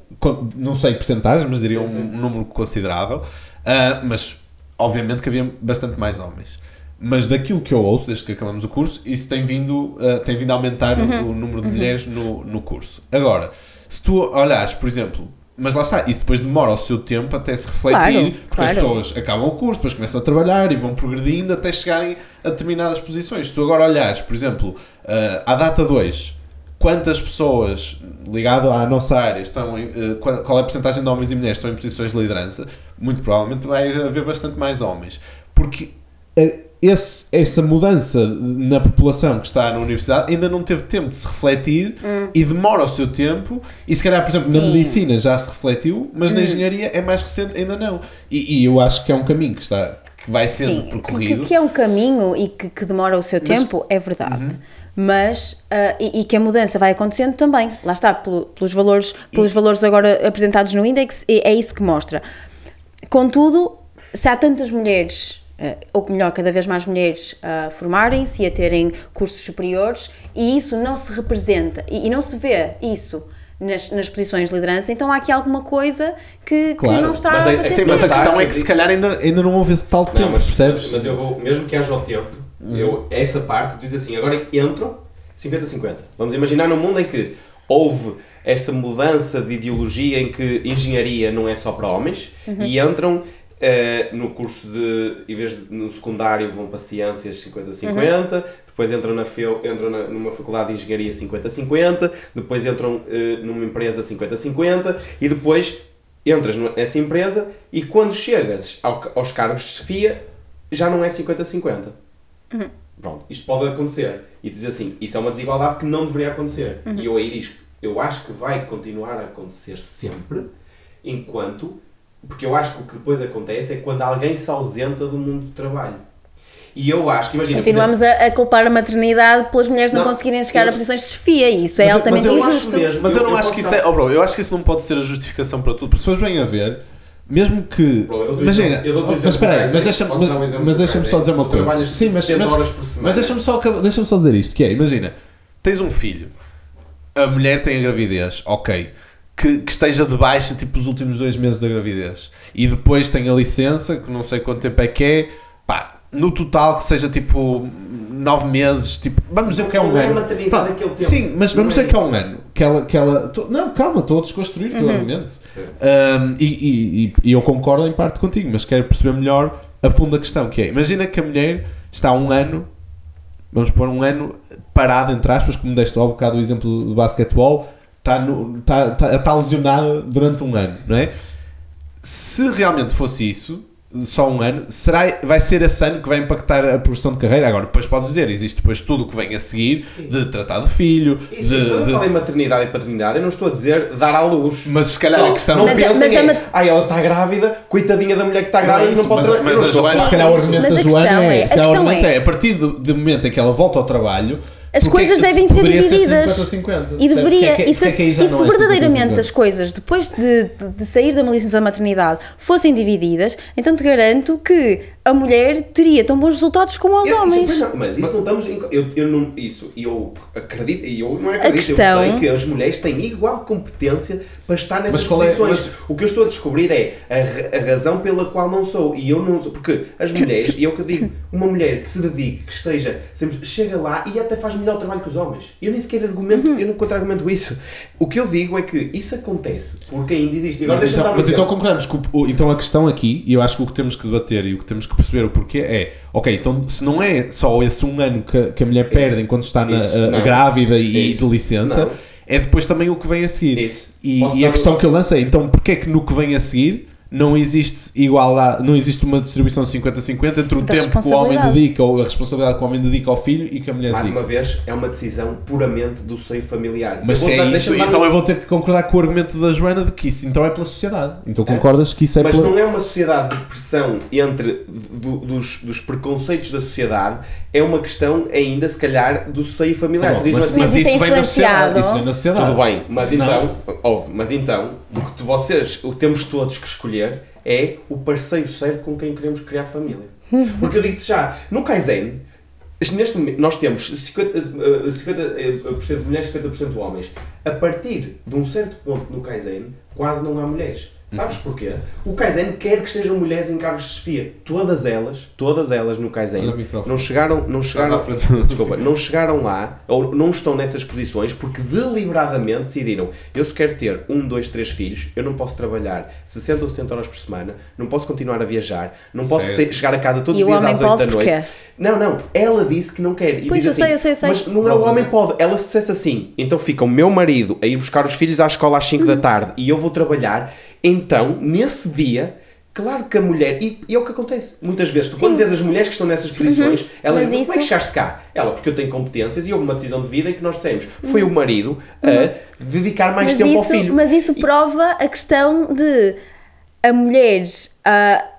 não sei porcentagens, mas diria um, Sim, sim. um número considerável. Ah, mas, obviamente, que havia bastante mais homens. Mas daquilo que eu ouço, desde que acabamos o curso, isso tem vindo, ah, tem vindo a aumentar o- o número de mulheres no, no curso. Agora, se tu olhares, por exemplo, mas lá está, isso depois demora o seu tempo até se refletir, Claro, porque as claro. pessoas acabam o curso, depois começam a trabalhar e vão progredindo até chegarem a determinadas posições. Se tu agora olhares, por exemplo, ah, à data 2, quantas pessoas ligado à nossa área estão em, eh, qual, é a porcentagem de homens e mulheres que estão em posições de liderança, muito provavelmente vai haver bastante mais homens. Porque eh, esse- essa mudança na população que está na universidade ainda não teve tempo de se refletir e demora o seu tempo. E se calhar, por exemplo, na Sim. medicina já se refletiu, mas na engenharia é mais recente, ainda não. E, e eu acho que é um caminho que, está, que vai sendo Sim, percorrido. que- que é um caminho e que, que demora o seu tempo, é verdade. Uhum. Mas, ah, e, e que a mudança vai acontecendo também, lá está, pelo- pelos, valores, pelos valores agora apresentados no Index, e é isso que mostra. Contudo, se há tantas mulheres, ah, ou melhor, cada vez mais mulheres a formarem-se e a terem cursos superiores, e isso não se representa, e, e não se vê isso nas, nas posições de liderança, então há aqui alguma coisa que, que Claro, não está mas a sim, Mas a questão é que se calhar ainda, ainda não houve esse tal tempo, Não, mas, percebes? mas, mas eu vou, mesmo que haja o tempo, eu, essa parte diz assim, agora entram 50-50. Vamos imaginar num mundo em que houve essa mudança de ideologia em que engenharia não é só para homens e entram eh, no curso de, em vez de no secundário vão para ciências 50-50, depois entram, na FEU, entram na- numa faculdade de engenharia 50-50, depois entram eh, numa empresa 50-50 e depois entras nessa empresa e quando chegas ao aos cargos de chefia já não é 50-50. Pronto, isto pode acontecer. E tu dizes assim, isso é uma desigualdade que não deveria acontecer. E eu aí digo, eu acho que vai continuar a acontecer sempre, enquanto, porque eu acho que o que depois acontece é quando alguém se ausenta do mundo do trabalho. E eu acho que, imagina, por exemplo, Continuamos a, a culpar a maternidade pelas mulheres não, Não, conseguirem chegar eu- a posições de chefia e isso é Mas- altamente injusto. Mas eu, Eu- não acho que isso é. Oh, bro, eu acho que isso não pode ser a justificação para tudo. Porque se fores bem a ver, mesmo que. Bro, Imagina, eu mas espera mas deixa-me mas, deixa-me só dizer uma coisa. Sim, mas, 70 mas, mas deixa-me só, deixa só dizer isto: que é, imagina, tens um filho, a mulher tem a gravidez, ok. que, que esteja de baixa tipo os últimos dois meses da gravidez e depois tem a licença, que não sei quanto tempo é que é, pá, no total que seja tipo nove meses, tipo, vamos dizer que é um Não é ano. Sim, mas Não vamos é dizer que é um ano. Que ela, que ela, tô- não, calma, estou a desconstruir o teu argumento. Um, e, e- e- e eu concordo em parte contigo, mas quero perceber melhor a fundo da questão, que é, imagina que a mulher está um ano, vamos pôr um ano parada, entre aspas, como deste ao bocado o exemplo do basquetebol, está, no, está, está, está lesionada durante um ano, não é? Se realmente fosse isso, só um ano, será, vai ser esse ano que vai impactar a progressão de carreira? Agora, depois podes dizer, existe depois tudo o que vem a seguir, de tratar de filho, Isso, de, quando eu de- falo em maternidade e paternidade, eu não estou a dizer dar à luz. mas se calhar Só a questão... não Mas pensem mas a em, mat- ai, ela está grávida, coitadinha da mulher que está grávida e não pode mas, trabalhar. mas Joana, falar se calhar o argumento Mas da a Joana questão é, é- se a calhar o questão argumento é- é, a partir do, do momento em que ela volta ao trabalho, As porque é coisas devem ser divididas. 50-50? E deveria, é que- e se, é e se é verdadeiramente 50-50? as coisas, depois de, de- de sair da licença de maternidade, fossem divididas, então te garanto que a mulher teria tão bons resultados como os Eu- isso- homens. mas isso não estamos. em- eu, eu não, isso, eu acredito, e eu não acredito, questão- eu sei que as mulheres têm igual competência para estar nessas Mas é- posições. mas- O que eu estou a descobrir é a, a razão pela qual não sou. E eu não sou. Porque as mulheres, e é o que eu digo, uma mulher que se dedique, que esteja, sempre, chega lá e até faz melhor trabalho que os homens. Eu nem sequer argumento, Uhum. eu não contra-argumento isso. O que eu digo é que isso acontece porque ainda existe. Mas, então, dar um mas então concordamos que o- então a questão aqui, e eu acho que o que temos que debater e o que temos que perceber o porquê é, ok, então se não é só esse um ano que, que a mulher perde enquanto está na, Isso, a- grávida e Isso, de licença, não. é depois também o que vem a seguir. Isso. E, e a questão um- que eu lancei, então porquê é que no que vem a seguir não existe igualdade, não existe uma distribuição de 50-50 entre o Da tempo que o homem dedica ou a responsabilidade que o homem dedica ao filho e que a mulher Mais dedica. uma vez, é uma decisão puramente do seio familiar. Mas se é dar- isso, então um- eu vou ter que concordar com o argumento da Joana de que isso então é pela sociedade. Então concordas que isso é Mas pela... não é uma sociedade de pressão entre do- dos, dos preconceitos da sociedade, é uma questão ainda, se calhar, do seio familiar. Tá mas, assim, mas Mas isso isso é vem da sociedade. influenciado. Isso vem da sociedade. tudo bem, mas então, ouve, mas então, o que tu- vocês o temos todos que escolher é o parceiro certo com quem queremos criar família. Porque eu digo-te já, no Kaizen, neste momento, nós temos 50%, eh, 50% de mulheres e 50% de homens. A partir de um certo ponto no Kaizen, quase não há mulheres. Sabes porquê? O Kaizen quer que sejam mulheres em cargos de chefia. Todas elas, todas elas no Kaizen, não chegaram, não chegaram, à frente. desculpa, não chegaram lá ou não estão nessas posições porque deliberadamente decidiram eu se quero ter um, dois, três filhos, eu não posso trabalhar 60 ou 70 horas por semana, não posso continuar a viajar, não posso ser- chegar a casa todos E os dias às 8 da noite. Não, não, ela disse que não quer. E Pois, diz eu assim, sei, eu sei, eu sei. Mas não é Não, o homem pode. Ela se dissesse assim, então fica o meu marido a ir buscar os filhos à escola às 5 Uhum. da tarde e eu vou trabalhar, então, nesse dia, claro que a mulher. E, e é o que acontece. Muitas vezes, tu. Uhum. quando vês as mulheres que estão nessas posições, elas Mas dizem: como é que isso- chegaste cá? Ela, porque eu tenho competências e houve uma decisão de vida em que nós dissemos: foi Uhum. o marido a dedicar mais mas tempo isso, ao filho. Mas isso prova a questão de a mulher. ah, a-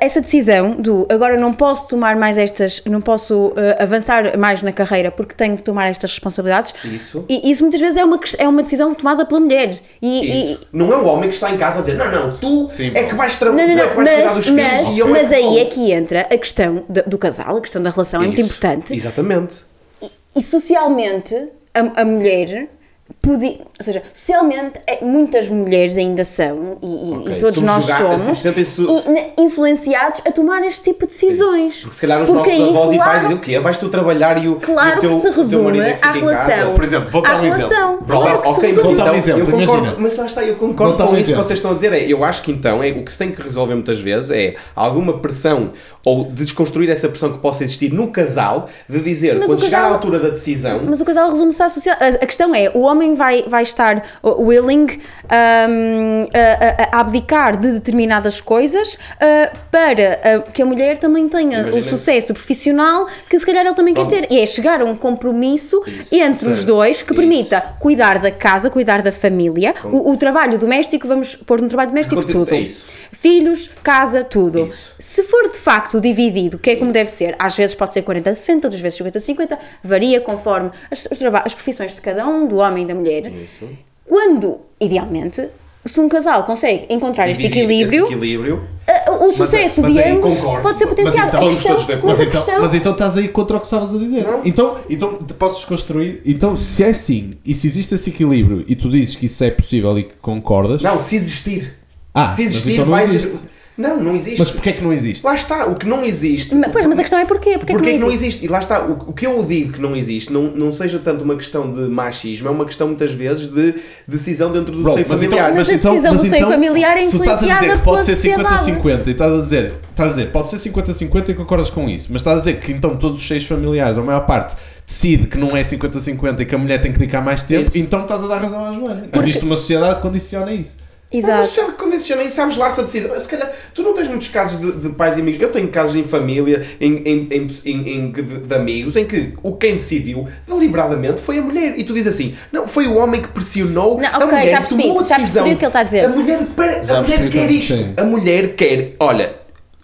essa decisão do agora não posso tomar mais estas, não posso ah, avançar mais na carreira porque tenho que tomar estas responsabilidades. Isso. E isso muitas vezes é uma, é uma decisão tomada pela mulher. E, e- Isso. Não é o homem que está em casa a dizer: não, não, tu Sim, é que vais não, trabalhar, não, tu é não, que vais cuidar mas, dos filhos mas, e eu mas é que aí vou." é que entra a questão do, do casal, a questão da relação, é muito Isso. importante. Exatamente. E socialmente, a, a mulher podia. Ou seja, socialmente, é- muitas mulheres ainda são, e, e- Ok. e todos Somos nós somos, e- ne- influenciados a tomar este tipo de decisões. Porque se calhar os Porque nossos aí, avós e pais claro- dizem o quê? Vais tu trabalhar e o, Claro e o teu, que se resume é à relação. Por exemplo, vou dar à um exemplo. relação. Vou Claro ok, resume. vou dar um então, exemplo, eu concordo, imagina. mas lá está, eu concordo um com isso que vocês estão a dizer. É, eu acho que então é, o que se tem que resolver muitas vezes é alguma pressão ou de desconstruir essa pressão que possa existir no casal de dizer, Mas quando o chegar à casal- altura da decisão, Mas o casal resume-se à sociedade. A a questão é, o homem vai, vai estar willing um, a, a- abdicar de determinadas coisas uh, para uh, que a mulher também tenha o sucesso profissional que se calhar ele também quer Vamos. ter. E é chegar a um compromisso Isso, entre os certo. dois que Isso. permita cuidar da casa, cuidar da família, o, o trabalho doméstico, vamos pôr no trabalho doméstico Continua- tudo. é isso. Filhos, casa, tudo. Isso. Se for de facto dividido, que é como deve ser, às vezes pode ser 40-60, outras vezes 50-50, varia conforme as, os as profissões de cada um, do homem da mulher. Isso. Quando, idealmente, se um casal consegue encontrar este equilíbrio, esse equilíbrio uh, o sucesso mas de aí ambos concordo. pode ser Mas potenciado. então- a vamos questão, mas Mas então, questão, mas então estás aí contra o que estavas a dizer. Não. Então, então posso desconstruir. Então, se é assim, e se existe esse equilíbrio, e tu dizes que isso é possível e que concordas, Não, se existir. Ah, se mas existir, então vais. existe. Não, não existe. mas porquê é que não existe? Lá está, o que não existe. Mas- Pois, mas a questão é porquê? Porquê, Porquê que que não não existe? existe? E lá está, o, o que eu digo que não existe não, não seja tanto uma questão de machismo, é uma questão muitas vezes de decisão dentro do Bro, seio mas familiar. então, Mas mas a então, decisão mas do seio então, familiar é se tu estás a dizer influenciada que pode ser sociedade. 50-50 e estás a dizer, estás a dizer, pode ser 50-50 e concordas com isso, mas estás a dizer que então todos os seios familiares, ou a maior parte, decide que não é 50-50 e que a mulher tem que dedicar mais tempo, Isso. então estás a dar razão à Joana. Existe uma sociedade que condiciona isso. Mas Exato. se ele condiciona e sabes lá se a decisão. Se calhar, tu não tens muitos casos de, de pais e amigos. Eu tenho casos em família, em, em, em, em- em- de, de amigos, em que o quem decidiu deliberadamente foi a mulher. E tu dizes assim: não, foi o homem que pressionou Não, a ok, mulher. já que tomou percebi, a já decisão. percebi o que ele está a dizer. A mulher, para- Já a mulher percebi quer que- isto. sim. A mulher quer. Olha,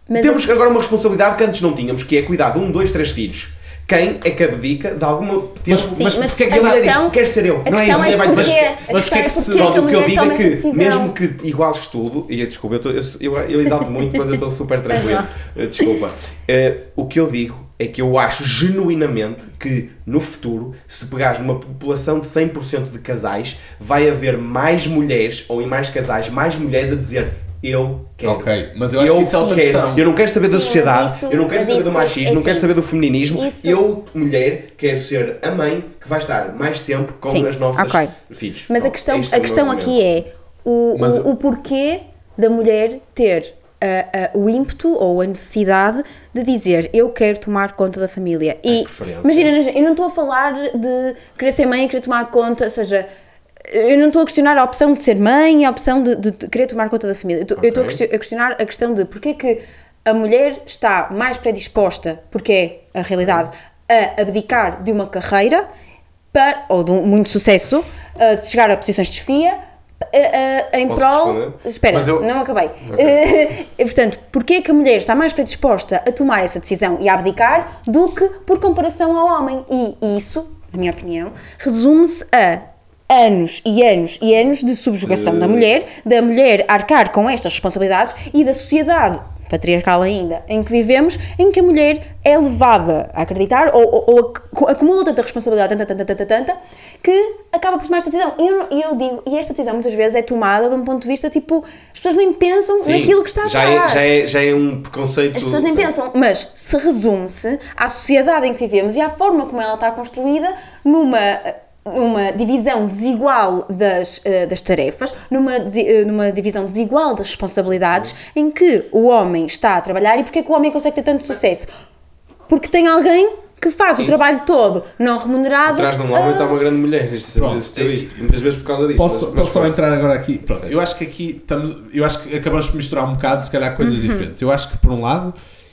Mas temos agora uma responsabilidade que antes não tínhamos, que é cuidar de um, dois, três filhos. Quem é que abdica de alguma? Sim, mas mas porquê é que a a mulher questão, diz, quer ser eu. não é isso, é vai dizer. Mas questão que é é que se- o que eu digo é que, mesmo que iguales tudo, e desculpa, eu, tô- eu, eu, eu exalto muito, mas eu estou super tranquilo, Eh, desculpa. Eh, o que eu digo é que eu acho genuinamente que no futuro, se pegares numa população de 100% de casais, vai haver mais mulheres, ou em mais casais, mais mulheres a dizer eu quero. Ok, mas eu acho que isso é outra quero. questão. Eu não quero saber da Sim, sociedade, isso- eu não quero saber do isso, machismo, é não quero saber do feminismo. isso- Eu, mulher, quero ser a mãe que vai estar mais tempo com Sim, as nossas ok. filhos. Mas a questão, é a questão aqui é o, Mas- o, o porquê da mulher ter ah, ah, o ímpeto ou a necessidade de dizer eu quero tomar conta da família. E imagina, eu não estou a falar de querer ser mãe e querer tomar conta, ou seja, eu não estou a questionar a opção de ser mãe, a opção de, de- de querer tomar conta da família. Eu estou- Eu estou a questionar a questão de porque é que a mulher está mais predisposta, porque é a realidade, a abdicar de uma carreira para, ou de um, muito sucesso, a de chegar a posições de desfia, em Posso prol. responder? Espera, eu- não acabei. E, portanto, porquê é que a mulher está mais predisposta a tomar essa decisão e a abdicar do que por comparação ao homem? E isso, na minha opinião, resume-se a anos e anos e anos de subjugação da mulher, da mulher arcar com estas responsabilidades e da sociedade patriarcal ainda, em que vivemos, em que a mulher é levada a acreditar ou, ou- ou ac- acumula tanta responsabilidade, tanta, tanta, tanta, tanta, que acaba por tomar esta decisão. E eu, eu digo, e esta decisão muitas vezes é tomada de um ponto de vista tipo, as pessoas nem pensam Sim, naquilo que está já é, atrás. já, é, já é um preconceito. As pessoas nem pensam, mas se resume-se à sociedade em que vivemos e à forma como ela está construída numa, numa divisão desigual das, eh, das tarefas, numa, eh, numa divisão desigual das responsabilidades, em que o homem está a trabalhar e porque é que o homem consegue ter tanto sucesso? Porque tem alguém que faz o Isso. trabalho todo não remunerado. Atrás de um homem ah, está uma grande mulher. Isto, Pronto. isto. Muitas vezes por causa disto. Posso, mas- mas posso só entrar agora aqui? Pronto, eu acho que aqui estamos. Eu acho que acabamos por misturar um bocado, se calhar, coisas diferentes. Eu acho que, por um lado,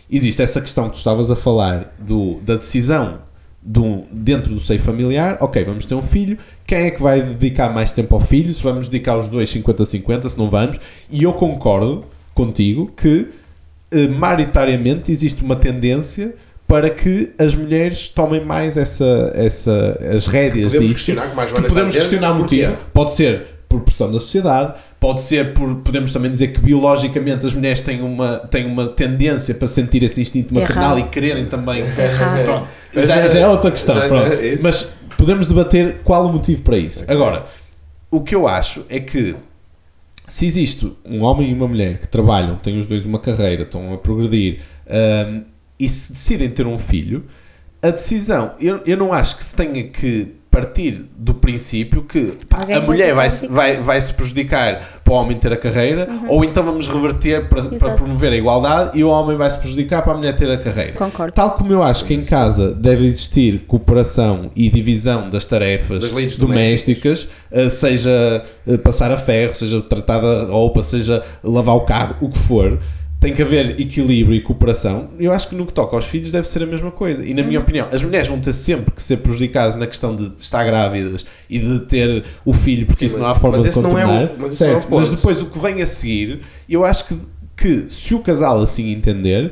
existe essa questão que tu estavas a falar do, da decisão do, dentro do seio familiar. Ok, vamos ter um filho. Quem é que vai dedicar mais tempo ao filho? Se vamos dedicar os dois 50-50, se não vamos. E eu concordo contigo que, eh, maioritariamente, existe uma tendência para que as mulheres tomem mais essa, essa, as rédeas Podemos disto. questionar, como a Que podemos questionar o motivo. Pode ser por pressão da sociedade, pode ser por. Podemos também dizer que biologicamente as mulheres têm uma, têm uma tendência para sentir esse instinto maternal Errado. e quererem também. Errado. Pronto, já, já é outra questão. Já- pronto. é. Mas podemos debater qual o motivo para isso. Agora, o que eu acho é que se existe um homem e uma mulher que trabalham, têm os dois uma carreira, estão a progredir hum, e se decidem ter um filho, a decisão, eu, eu não acho que se tenha que partir do princípio que pá, a mulher vai, se- vai, vai se prejudicar para o homem ter a carreira, ou então vamos reverter para, para promover a igualdade e o homem vai se prejudicar para a mulher ter a carreira. Concordo. Tal como eu acho que em casa deve existir cooperação e divisão das tarefas Das lides domésticas, eh, seja eh, passar a ferro, seja tratar da roupa, seja lavar o carro, o que for, tem que haver equilíbrio e cooperação. Eu acho que no que toca aos filhos deve ser a mesma coisa. E na Uhum. minha opinião, as mulheres vão ter sempre que ser prejudicadas na questão de estar grávidas e de ter o filho, porque Sim, isso não há mas- forma mas de esse não é o- contornar. mas é o certo, mas ponto. depois o que vem a seguir, eu acho que, que se o casal assim entender,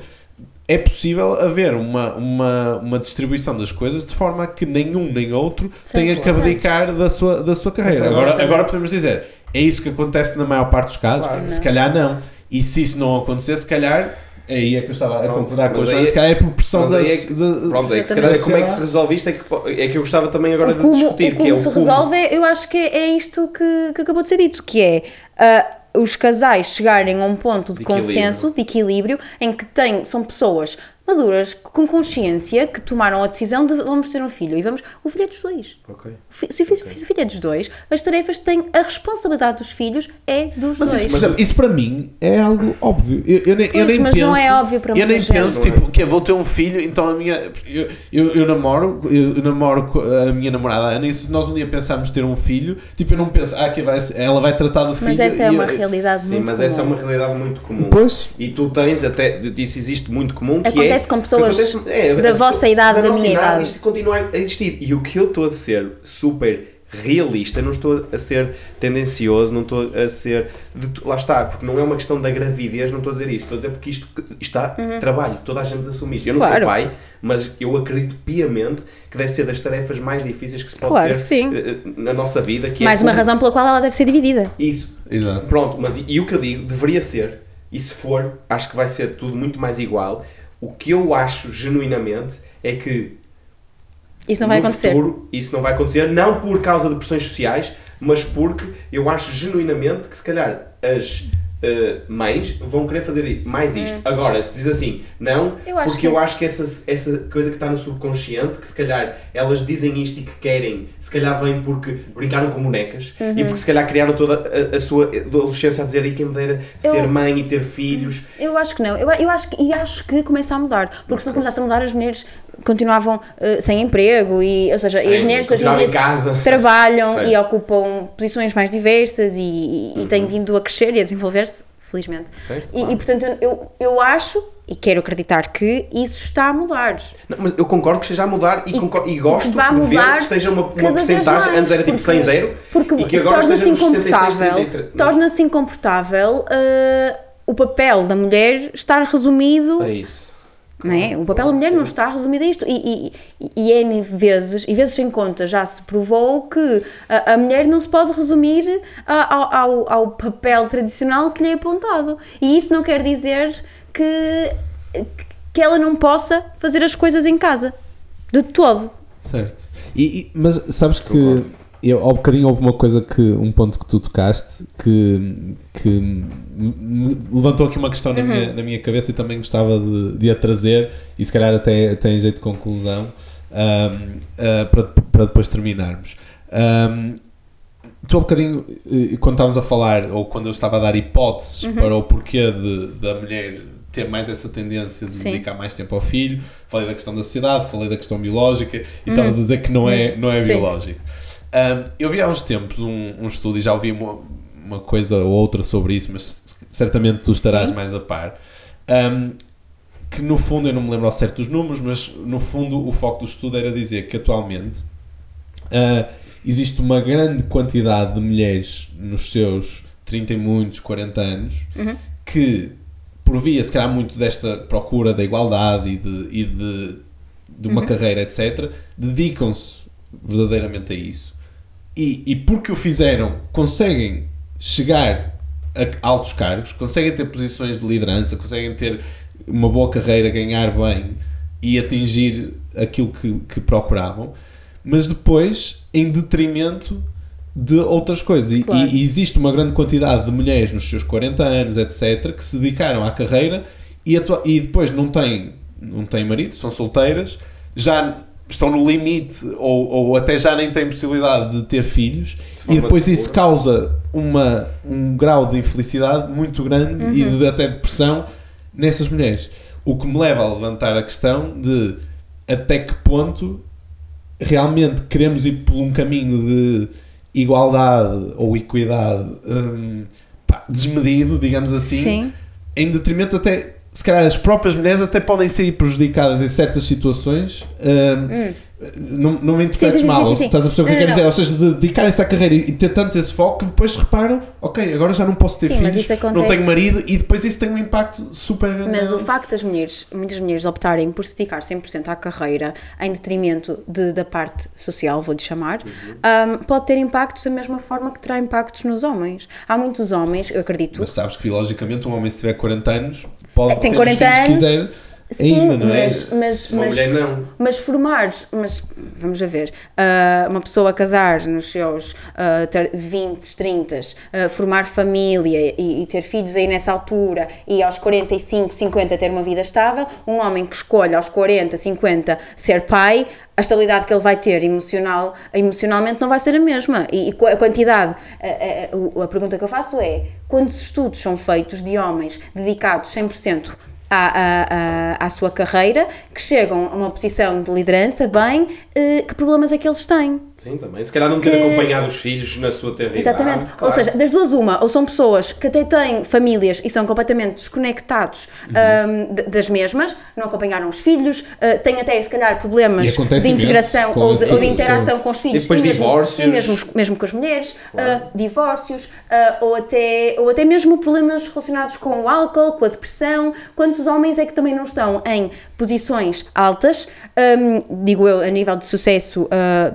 é possível haver uma, uma, uma distribuição das coisas de forma a que nenhum nem outro São tenha que abdicar da sua, da sua carreira. É. Agora, agora podemos dizer, é isso que acontece na maior parte dos casos? Claro. Se calhar não. E se isso não acontecer, se calhar, aí é que eu estava a concordar com a Joana, aí- se calhar é por pressão da, é que- de- Pronto, é que se calhar como é que se resolve isto é que, é que eu gostava também agora O de como, discutir, o que é como o se como. resolve, é- eu acho que é isto que, que acabou de ser dito, que é ah, os casais chegarem a um ponto de, De consenso, de equilíbrio, em que têm, são pessoas maduras, com consciência, que tomaram a decisão de vamos ter um filho e vamos. O filho é dos dois. Ok. O fi- Se o filho, se o filho é dos dois, as tarefas têm. A responsabilidade dos filhos é dos Mas dois. isso, exemplo, isso para mim é algo óbvio. Eu, eu nem, eu Pois, nem mas penso. não é óbvio para Eu nem gente. penso, tipo, que vou ter um filho, então a minha. Eu, eu, eu namoro, eu, eu namoro com a minha namorada Ana, e se nós um dia pensarmos ter um filho, tipo, eu não penso, ah, que vai, ela vai tratar do filho. Mas essa é uma eu- realidade Sim, muito mas comum. essa é uma realidade muito comum. Pois. E tu tens até, isso existe muito comum, que Acontece é, com pessoas acontece- é, da vossa idade, da nossa minha idade. Isto continua a existir. E o que eu estou a ser super realista, não estou a ser tendencioso, não estou a ser. de lá está, porque não é uma questão da gravidez, não estou a dizer isto, estou a dizer porque isto, está trabalho, toda a gente assume isto. Eu não Uhum. Claro. sou pai, mas eu acredito piamente que deve ser das tarefas mais difíceis que se pode Claro ter sim. eh, na nossa vida. Que Mais é uma como- razão pela qual ela deve ser dividida. Isso, Exato. Pronto, mas e, e o que eu digo, deveria ser, e se for, acho que vai ser tudo muito mais igual. O que eu acho genuinamente é que Isso não vai acontecer. futuro isso não vai acontecer, não por causa de pressões sociais, mas porque eu acho genuinamente que se calhar as eh, mães vão querer fazer mais isto. Agora, se diz assim, não, Hum. Eu porque que eu esse- acho que essa, essa coisa que está no subconsciente, que se calhar elas dizem isto e que querem, se calhar vem porque brincaram com bonecas Uhum. e porque se calhar criaram toda a, a sua adolescência a dizer e quem me dera Eu- ser mãe e ter filhos. Eu acho que não. Eu, eu acho que, e acho que começa a mudar. Porque se não começasse a mudar, as mulheres continuavam eh, sem emprego e, ou seja, e Sim, as mulheres hoje em continuavam dia em casa. trabalham Certo. e ocupam posições mais diversas e, e têm vindo a crescer e a desenvolver-se, felizmente. Certo, E, claro. e, portanto eu, eu, acho e quero acreditar que isso está a mudar. Não, mas eu concordo que esteja a mudar e, E- concordo- e e gosto que vá de ver que esteja uma, uma percentagem, antes era tipo porque- 100 0 Porque e que agora torna-se esteja nos 66, incomportável, 33. torna-se incomportável eh, o papel da mulher estar resumido É isso. Não é? O papel da mulher não está resumido a isto. E, e, e N vezes, e vezes sem conta, já se provou que a, a mulher não se pode resumir a- ao, ao, ao papel tradicional que lhe é apontado. E isso não quer dizer que, que ela não possa fazer as coisas em casa. De todo. Certo. E, e- mas sabes que Concordo. Eu, ao bocadinho houve uma coisa que, um ponto que tu tocaste que, que levantou aqui uma questão na, minha, na minha cabeça e também gostava de, de a trazer e se calhar até, até em jeito de conclusão ahm, ah, para, para depois terminarmos. Ahm, tu há bocadinho, eh, quando estávamos a falar, ou quando eu estava a dar hipóteses para o porquê de, da mulher ter mais essa tendência de Sim. dedicar mais tempo ao filho, falei da questão da sociedade, falei da questão biológica e estavas a dizer que não é, não é Sim. biológico. Ahm, eu vi há uns tempos um, um estudo e já ouvi uma, uma coisa ou outra sobre isso, mas certamente tu estarás Sim. mais a par. Ahm, que no fundo, eu não me lembro ao certo dos números, mas no fundo o foco do estudo era dizer que atualmente ah, existe uma grande quantidade de mulheres nos seus 30 e muitos, 40 anos que, por via, se calhar, muito desta procura da igualdade e de, e de, de uma carreira, etc., dedicam-se verdadeiramente a isso. E, e porque o fizeram, conseguem chegar a altos cargos, conseguem ter posições de liderança, conseguem ter uma boa carreira, ganhar bem e atingir aquilo que, que procuravam, mas depois em detrimento de outras coisas. E, Claro. e- existe uma grande quantidade de mulheres nos seus 40 anos, etc., que se dedicaram à carreira e, e depois não têm, não têm marido, são solteiras, já estão no limite ou, ou até já nem têm possibilidade de ter filhos e depois isso segura. causa uma, um grau de infelicidade muito grande e de, até depressão nessas mulheres. O que me leva a levantar a questão de até que ponto realmente queremos ir por um caminho de igualdade ou equidade hum, pá, desmedido, digamos assim, Sim. em detrimento até, se calhar as próprias mulheres até podem ser prejudicadas em certas situações. Hum, Não, não me interpretes sim, sim, mal, sim, sim. estás a perceber o que eu quero dizer? Ou seja, de dedicarem-se à carreira e ter tanto esse foco que depois reparam, ok, agora já não posso ter Sim, mas filhos, não tenho marido e depois isso tem um impacto super grande. Mas o facto das mulheres, muitas mulheres optarem por se dedicar 100% à carreira em detrimento de- da parte social, vou-lhe chamar, Uhum. um, pode ter impactos da mesma forma que terá impactos nos homens. Há muitos homens, eu acredito, Mas sabes que biologicamente um homem se tiver 40 anos pode tem ter 40 os filhos que anos, quiser Sim, ainda, não é? mas, mas, Uma mas, mulher não. mas formar, mas vamos a ver, ah, uma pessoa casar nos seus ter 20, 30, ah, formar família e, e ter filhos aí nessa altura e aos 45, 50 ter uma vida estável, um homem que escolhe aos 40, 50 ser pai, a estabilidade que ele vai ter emocional, emocionalmente não vai ser a mesma. E, e a quantidade, a, a- a- a pergunta que eu faço é: quantos estudos são feitos de homens dedicados 100% à, à, à, sua carreira, que chegam a uma posição de liderança, bem, eh, que problemas é que eles têm? Sim, também. Se calhar não ter Que- acompanhado os filhos na sua idade, Exatamente. claro. Ou seja, das duas, uma, ou são pessoas que até têm famílias e são completamente desconectados ahm, d- das mesmas, não acompanharam os filhos, ah, têm até, se calhar, problemas E de integração ou de, ou de interação com os filhos. E depois mesmo, divórcios. E mesmo, mesmo com as mulheres, ah, divórcios, ah, ou, até, ou até mesmo problemas relacionados com o álcool, com a depressão. Quantos homens é que também não estão em posições altas, ahm, digo eu, a nível de sucesso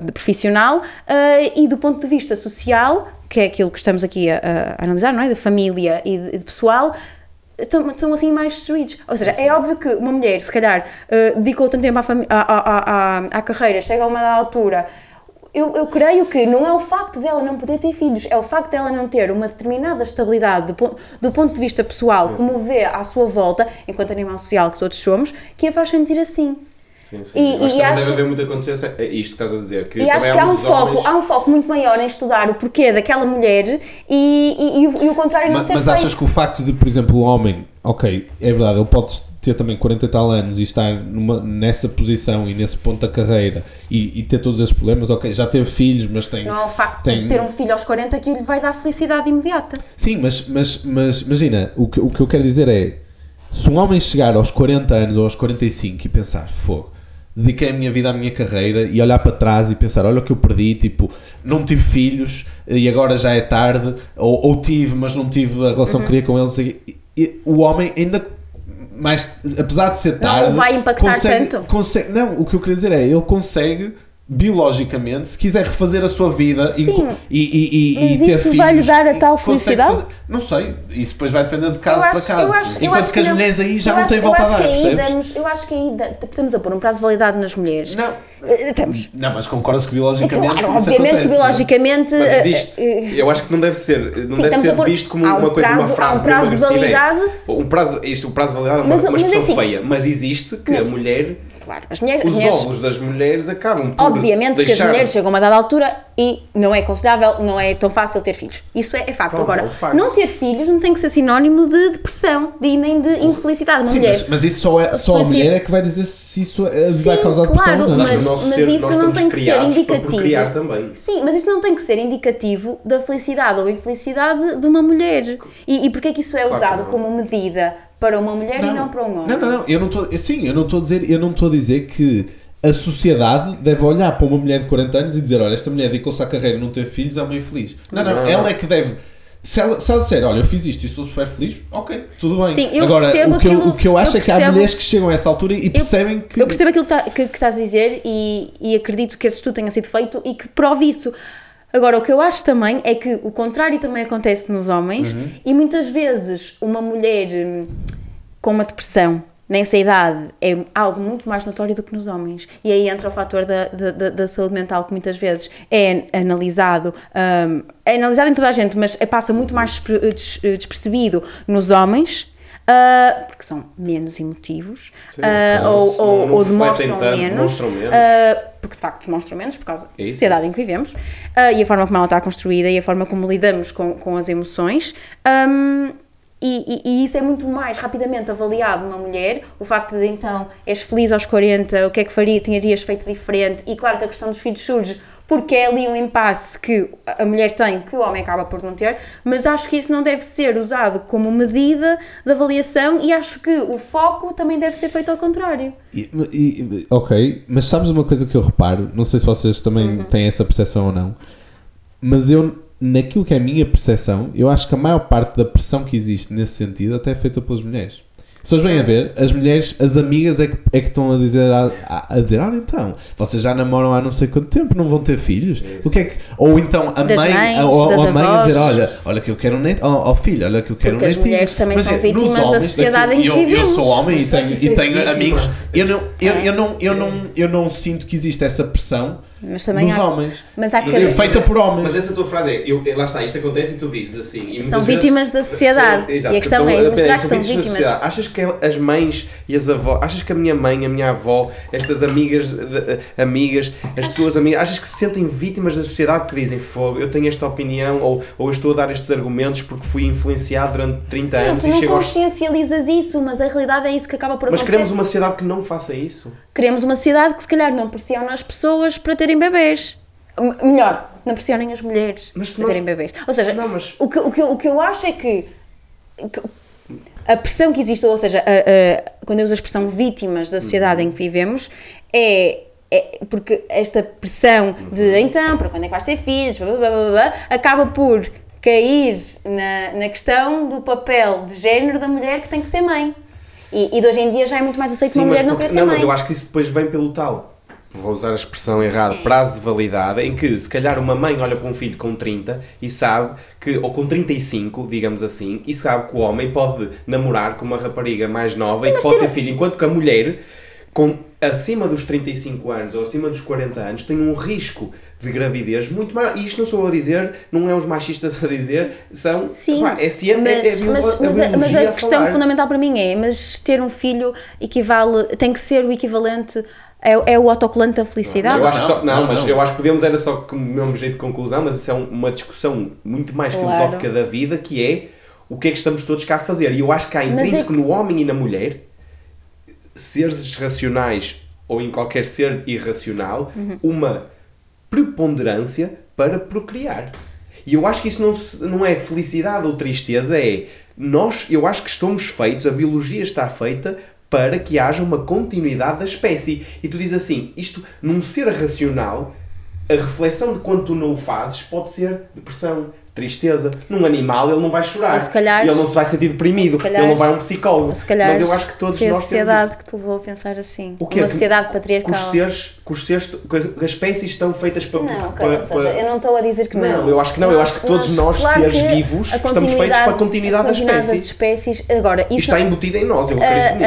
de profissional, ah, e do ponto de vista social, que é aquilo que estamos aqui a, a analisar, não é? De família e de, de pessoal, estão, estão assim mais destruídos. Ou seja, é óbvio que uma mulher, se calhar, ah, dedicou tanto tempo à, à, à, à, carreira, chega a uma altura. Eu, eu creio que não é o facto dela não poder ter filhos, é o facto dela não ter uma determinada estabilidade do, do ponto de vista pessoal, como vê à sua volta, enquanto animal social que todos somos, que a faz sentir assim. Sim, sim. E- Mas e também acho- deve haver muita consciência. É isto que estás a dizer. Que E acho que há um, foco, homens- há um foco muito maior em estudar o porquê daquela mulher e, e, e o, e o contrário não Mas, ser mas feito. achas que o facto de, por exemplo, o homem, ok, é verdade, ele pode ter também 40 e tal anos e estar numa, nessa posição e nesse ponto da carreira e, e ter todos esses problemas, ok, já teve filhos, mas tem. Não é o facto tem- de ter um filho aos 40 que lhe vai dar felicidade imediata. Sim, mas, mas, mas imagina, o que, o que eu quero dizer é: se um homem chegar aos 40 anos ou aos 45 e pensar, fogo, dediquei a minha vida à minha carreira e olhar para trás e pensar, olha o que eu perdi, tipo, não tive filhos e agora já é tarde, ou, ou tive, mas não tive a relação Uhum. que queria com eles. E, e o homem ainda. Mais, apesar de ser Não tarde, vai impactar consegue, tanto. consegue- não, o que eu queria dizer é, ele consegue biologicamente, se quiser refazer a sua vida e, Sim. e, e, e, Mas e ter isso filhos, vai-lhe dar a tal felicidade? fazer- não sei, isso depois vai depender de caso Eu acho- para caso. eu acho- eu Enquanto acho que as não. mulheres aí já Eu não têm volta a eu acho dar, que aí percebes? damos- Eu acho que aí estamos a pôr um prazo de validade nas mulheres. Não, Eh, Estamos. não, mas concordas que É biologicamente. claro, isso obviamente que acontece, não é? biologicamente. Mas eh, existe. eh, Eu acho que não deve ser, não Sim, deve ser a pôr- visto como um uma coisa, prazo- uma frase há um prazo de. É, validade. Um prazo, isto, o prazo de validade é uma, Mas- uma mas expressão assim- feia, mas existe que Mas- a mulher, Claro, as mulheres. as os mulheres- óvulos das mulheres acabam por Obviamente que as deixar... mulheres chegam a uma dada altura e não é aconselhável, não é tão fácil ter filhos. Isso é, é facto. Pronto, Agora, é facto. não ter filhos não tem que ser sinónimo de depressão de, nem de infelicidade. Uma Sim, mulher. mas, mas isso só, é, só a mulher é que vai dizer se isso é- Sim, vai causar depressão claro, ou não. Mas, mas- ser, isso não tem que ser indicativo. também. Sim, mas isso não tem que ser indicativo da felicidade ou infelicidade de uma mulher. E, e porque é que isso é Claro usado como medida para uma mulher e não para um homem? Não, não, não, eu não estou, sim, eu não estou a dizer, eu não estou a dizer que a sociedade deve olhar para uma mulher de 40 anos e dizer, olha, esta mulher dedicou-se à carreira e não teve filhos, é uma infeliz. Não, não, Não. ela é que deve se ela, se ela disser, olha, eu fiz isto e sou super feliz, ok, tudo bem. Sim, eu Agora, percebo o que, eu, aquilo- o que eu acho eu é que há mulheres que chegam a essa altura e percebem que. Eu percebo aquilo que, tá- que- que estás a dizer e, e acredito que esse estudo tenha sido feito e que prove isso. Agora, o que eu acho também é que o contrário também acontece nos homens Uhum. e muitas vezes uma mulher hum, com uma depressão nessa idade é algo muito mais notório do que nos homens. E aí entra o fator da, da, da- saúde mental que muitas vezes é analisado, hum, é analisado em toda a gente, mas é- passa muito mais despre- des- despercebido nos homens. ah, porque são menos emotivos Sim, não- ou, ou, ou demonstram menos, menos. ah, porque de facto demonstram menos por causa da É sociedade isso. em que vivemos ah, e a forma como ela está construída e a forma como lidamos com, com as emoções. Ahm, e, e- e isso é muito mais rapidamente avaliado numa mulher, o facto de então és feliz aos 40, o que é que faria, tinhas feito diferente, e claro que a questão dos filhos surge porque é ali um impasse que a mulher tem que o homem acaba por não ter, mas acho que isso não deve ser usado como medida de avaliação e acho que o foco também deve ser feito ao contrário. E- e- ok, mas sabes uma coisa que eu reparo? Não sei se vocês também têm essa percepção ou não, mas eu, naquilo que é a minha percepção, eu acho que a maior parte da pressão que existe nesse sentido até é feita pelas mulheres. Se vocês vêm a ver, as mulheres, as amigas é que, é que estão a dizer, a, a- dizer, olha então, vocês já namoram há não sei quanto tempo, não vão ter filhos? O que é que, ou então a Das mãe, mães, a, ou, a mãe a dizer, olha, olha que eu quero um neto, ó ó, filho, olha que eu quero Porque um as netinho. mulheres também Mas são é, vítimas nos da homens, sociedade daqui- em que eu, Eu vivemos. sou homem e tenho, e isso tenho amigos, eu não, eu, eu, não, eu, não, eu não sinto que existe essa pressão Mas também nos há- homens. Mas há Mas cada- eu- Feita por homens. Mas essa tua frase é, eu, lá está, isto acontece e tu dizes assim. e São vítimas da sociedade. Exato, E a questão então, é, mas que são vítimas? Achas que as mães e as avós, achas que a minha mãe, a minha avó, estas amigas, de- amigas, as tuas amigas, achas que se sentem vítimas da sociedade que dizem fogo, eu tenho esta opinião ou, ou eu estou a dar estes argumentos porque fui influenciado durante 30 Não, anos tu e não chego aos... consciencializas isso, mas a realidade é isso que acaba por Mas acontecer. queremos uma sociedade que não faça isso. Queremos uma sociedade que se calhar não pressiona as pessoas para terem bebês. M- Melhor, não pressionem as mulheres Mas se nós- terem bebês. Ou seja, Não, mas- o, que, o, que, eu- o que eu acho é que, que a pressão que existe, ou seja, a- a- quando eu uso a expressão vítimas da sociedade em que vivemos, é, é porque esta pressão de então, para quando é que vais ter filhos, blá, blá, blá, acaba por cair na, na questão do papel de género da mulher que tem que ser mãe. E, e de hoje em dia já é muito mais aceito Sim, uma mulher não porque- querer ser não, mãe. mas eu acho que isso depois vem pelo tal. Vou usar a expressão errada, prazo de validade, em que se calhar uma mãe olha para um filho com 30 e sabe que, ou com 35, digamos assim, e sabe que o homem pode namorar com uma rapariga mais nova e que mas pode ter- filho, enquanto que a mulher, com acima dos 35 anos ou acima dos 40 anos, tem um risco de gravidez muito maior. E isto não sou eu a dizer, não é os machistas a dizer, são. Sim, pá, é ciência, mas, é, é, bio- mas, a mas, a, mas a questão falar. fundamental para mim é, mas ter um filho equivale, tem que ser o equivalente, é, é o autocolante da felicidade? Eu acho que só, não, Não, mas não. eu acho que podemos era só como mesmo jeito de conclusão, mas isso é um- uma discussão muito mais Claro. filosófica da vida, que é o que é que estamos todos cá a fazer. E eu acho que há Mas intrínseco é que- no homem e na mulher, seres racionais ou em qualquer ser irracional, Uhum. uma preponderância para procriar. E eu acho que isso não, não é felicidade ou tristeza, é nós, eu acho que estamos feitos, a biologia está feita para que haja uma continuidade da espécie. E tu dizes assim, isto num ser racional, a reflexão de quando tu não o fazes pode ser depressão, tristeza. Num animal ele não vai chorar. Ou se calhar- ele não se vai sentir deprimido. calhar- ele não vai a um psicólogo. Se calhar Mas eu acho que todos a nós temos sociedade que te levou a pensar assim. O quê? Uma Que- sociedade que patriarcal. os seres, que os seres, que as espécies estão feitas para... Não, para, ok, ou seja, eu não estou a dizer que não. Não, eu acho que não, eu acho que todos nós, seres que vivos, a estamos feitos para a continuidade da continuidade das espécies. Agora, Isto isso está embutido em nós, eu acredito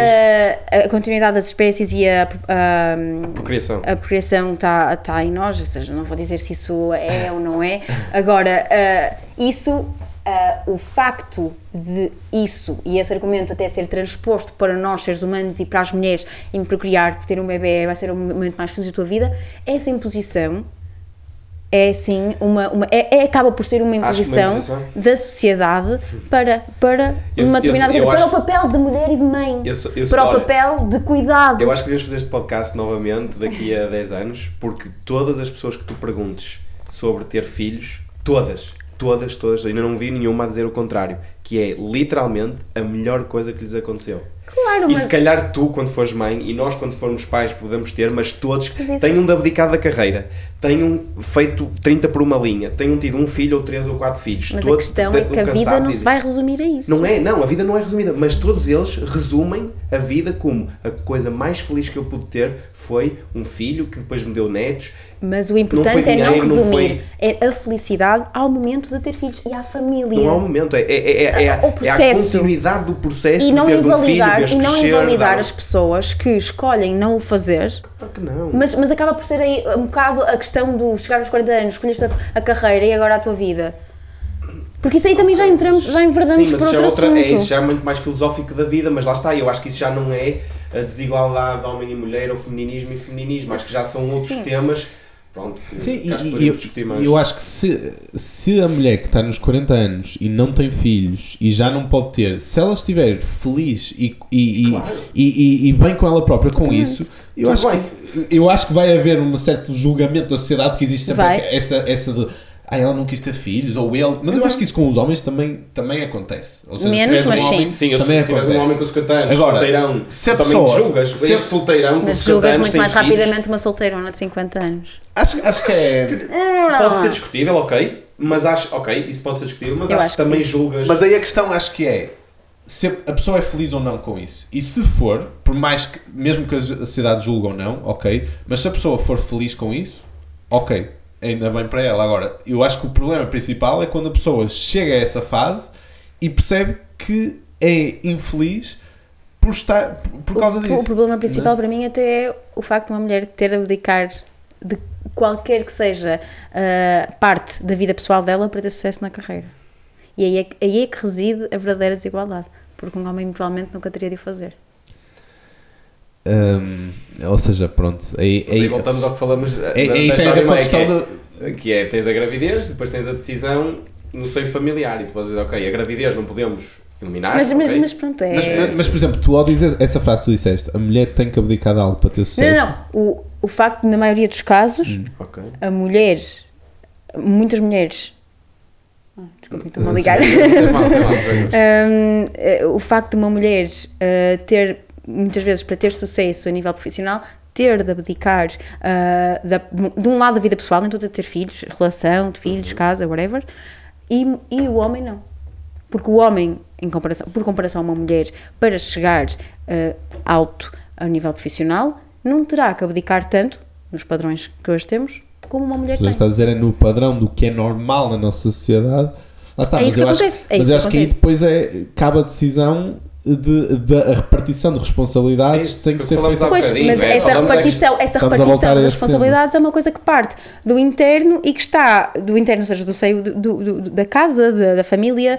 a, a, a continuidade das espécies e a, a, Procriação. a procriação está tá em nós, ou seja, não vou dizer se isso é ou não é. Agora, ah, isso, ah, o facto de isso e esse argumento até ser transposto para nós, seres humanos, e para as mulheres, em procriar, ter um bebê vai ser o momento mais feliz da tua vida, essa imposição é sim uma, uma é, é- acaba por ser uma uma imposição, imposição. da sociedade para, para Eu- uma eu- determinada eu coisa, para o papel de mulher e de mãe, Eu eu para o olha, papel de cuidado. Eu acho que deves fazer este podcast novamente daqui a 10 anos, porque todas as pessoas que tu perguntes sobre ter filhos, todas, todas, todas, ainda não vi nenhuma a dizer o contrário, que é literalmente a melhor coisa que lhes aconteceu. Claro, E mas se calhar tu, quando fores mãe, e nós, quando formos pais, podemos ter, mas todos Mas isso- tenham de abdicado da carreira, tenham feito 30 por uma linha, tenham tido um filho ou três ou quatro filhos. Mas a todos questão de- é que a vida não se vai resumir a isso. não é, não, a vida não é resumida, mas todos eles resumem a vida como a coisa mais feliz que eu pude ter foi um filho que depois me deu netos. Mas o importante foi é não dinheiro, não resumir. foi- É a felicidade ao momento de ter filhos e à família. Não há um momento, é, é, é, é, a- O é a processo. continuidade do processo e não de teres um filho, invalidar, e não crescer, invalidar dar- as pessoas que escolhem não o fazer, Claro que não. mas, mas acaba por ser aí um bocado a questão do chegar aos 40 anos, escolheste a, a carreira e agora a tua vida. Porque isso aí também já entramos, já enverdamos Sim, mas por isso já outro é, outra, assunto. é, isso já é muito mais filosófico da vida, mas lá está, eu acho que isso já não é a desigualdade de homem e mulher ou feminismo e feminismo, acho que já são outros Sim. temas. pronto, que, Sim, que e, e eu, discutir mais. eu acho que se, se a mulher que está nos 40 anos e não tem filhos e já não pode ter, se ela estiver feliz e, e, e- Claro. e, e- e bem com ela própria com Totalmente. isso, eu Tudo acho, bem. que, eu acho que vai haver um certo julgamento da sociedade porque existe sempre Vai. essa, essa de ah, ela não quis ter filhos, ou ele, mas eu acho que isso com os homens também, também acontece. Ou seja, se Menos, um mas sim. homem, Sim, eu se também tiveres um homem com 50 anos, Agora, solteirão, se a também pessoa- julgas. se Esse solteirão com Mas 50 julgas anos muito mais filhos, rapidamente uma solteirona de 50 anos. Acho, acho que é. Pode ser discutível, ok. Mas acho, ok, isso pode ser discutível, mas acho, acho que que também sim. julgas. Mas aí a questão acho que é se a pessoa é feliz ou não com isso. E se for, por mais que, mesmo que a sociedade julgue ou não, ok, mas se a pessoa for feliz com isso, ok, ainda bem para ela. Agora, eu acho que o problema principal é quando a pessoa chega a essa fase e percebe que é infeliz por estar por, causa o, disso. o problema principal Não para mim até é o facto de uma mulher ter a abdicar de qualquer que seja a parte da vida pessoal dela para ter sucesso na carreira. E aí é, aí é que reside a verdadeira desigualdade. Porque um homem provavelmente nunca teria de o fazer. Hum, ou seja, pronto, aí, aí aí, voltamos ao que falamos eh, aí- da, aí da tem a ver história com a mãe, questão que, do. é, que é, tens a gravidez, depois tens a decisão no seio familiar e tu podes dizer, ok, a gravidez não podemos eliminar, Mas, mas, ok? mas pronto, é. Mas, É, mas, mas, por exemplo, tu ao dizer essa frase que tu disseste, a mulher tem que abdicar de algo para ter sucesso. Não, não. O, o facto de, na maioria dos casos, Hum. Ok. a mulher, muitas mulheres. Desculpem, estou-me a ligar. Mal, mal, o facto de uma mulher eh, ter, muitas vezes, para ter sucesso a nível profissional, ter de abdicar ah, da- de um lado da vida pessoal, a dizer ter filhos, relação de filhos, casa, whatever, e, e o homem não. Porque o homem, em comparação, por comparação a uma mulher, para chegar ah, alto a nível profissional, não terá que abdicar tanto, nos padrões que hoje temos, como uma mulher Você tem. está a dizer é no padrão do que é normal na nossa sociedade. Lá está, É mas isso que eu acho, acontece, é mas eu que acho que aí depois é, cabe a decisão de, da repartição de responsabilidades É isso, tem que ser que falamos feita. Pois, mas é, essa repartição, essa repartição esse responsabilidades é uma coisa que parte do interno e que está do interno, ou seja, do seio do, do- do- da casa, da, da família,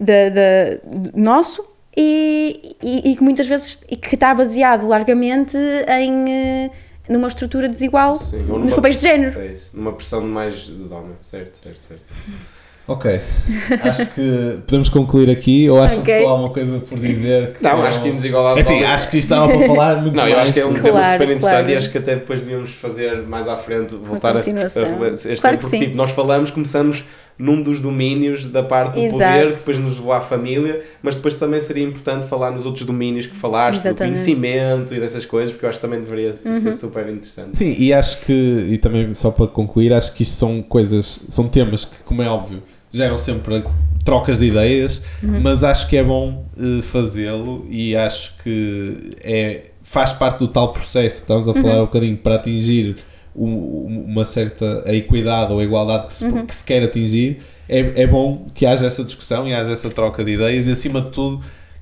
da, da- do nosso e, e, e que muitas vezes e que está baseado largamente em eh, numa estrutura desigual Sim, nos papéis de género. É isso, numa pressão mais de homem, certo, certo, certo. Ok. Acho que podemos concluir aqui ou achas Ok. que há alguma coisa por dizer? Que Não, acho que a desigualdade É assim, de homem- acho que isto estava para falar muito Não, mais. eu acho que é um sobre- tema Claro, super interessante claro. e acho que até depois devíamos fazer mais à frente, voltar a, a, continuação. este Claro porque tipo, nós falamos, começamos num dos domínios da parte do Exato. poder, que depois nos levou à família, mas depois também seria importante falar nos outros domínios que falaste, do Exatamente. conhecimento e dessas coisas, porque eu acho que também deveria Uhum. ser super interessante. Sim, e acho que, e também só para concluir, acho que isto são coisas, são temas que, como é óbvio, geram sempre trocas de ideias, mas acho que é bom eh, fazê-lo e acho que é, faz parte do tal processo que estávamos a falar há um bocadinho para atingir o- uma certa a equidade ou a igualdade que se, que se quer atingir. É, é bom que haja essa discussão e haja essa troca de ideias e, acima de tudo,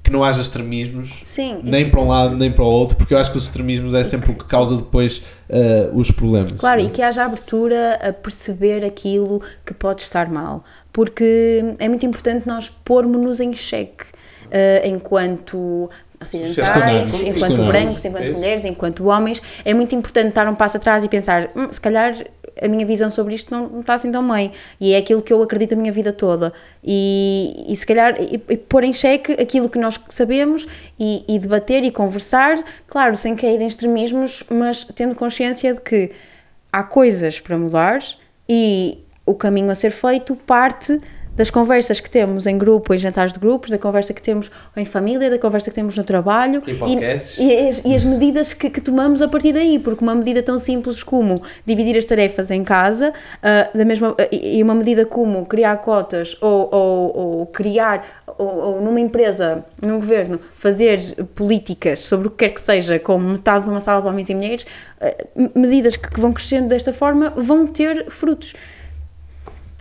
que não haja extremismos Sim, nem para um lado nem para o outro, porque eu acho que os extremismos é sempre o que causa depois eh, os problemas. Claro, e que haja abertura a perceber aquilo que pode estar mal, porque é muito importante nós pormos-nos em xeque eh, enquanto ocidentais, enquanto brancos, enquanto É mulheres, enquanto homens. É muito importante dar um passo atrás e pensar, "Hum, se calhar a minha visão sobre isto não, não está assim tão bem, e é aquilo que eu acredito a minha vida toda. E, e se calhar e, e pôr em xeque aquilo que nós sabemos e, e debater e conversar, claro, sem cair em extremismos, mas tendo consciência de que há coisas para mudar e o caminho a ser feito parte das conversas que temos em grupo, em jantares de grupos, da conversa que temos em família, da conversa que temos no trabalho podcasts. e, e as, e as medidas que, que tomamos a partir daí, porque uma medida tão simples como dividir as tarefas em casa, ah, da mesma, e e uma medida como criar cotas ou, ou, ou criar, ou, ou numa empresa, num governo, fazer políticas sobre o que quer que seja, com metade de uma sala de homens e mulheres, ah, medidas que, que vão crescendo desta forma vão ter frutos.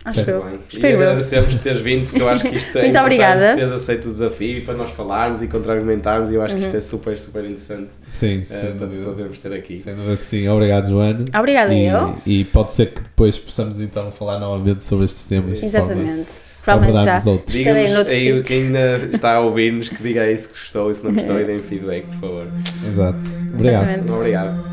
Acho Certo. eu. Bem, e Espero eu. agradecemos por teres vindo, porque eu acho que isto é Muito obrigada. teres aceito o desafio e para nós falarmos e contra-argumentarmos, e eu acho que isto é super, super interessante Sim, eh, sem para dúvida. podermos ter aqui. Sem dúvida que sim. Obrigado, Joana. Obrigada, e, eu. E pode ser que depois possamos então falar novamente sobre estes temas. Exatamente. Provavelmente já. Estarei noutro aí sítio. quem ainda está a ouvir-nos que diga aí se gostou e se não gostou e deem feedback, por favor. Exato. Obrigado. Exatamente. Obrigado.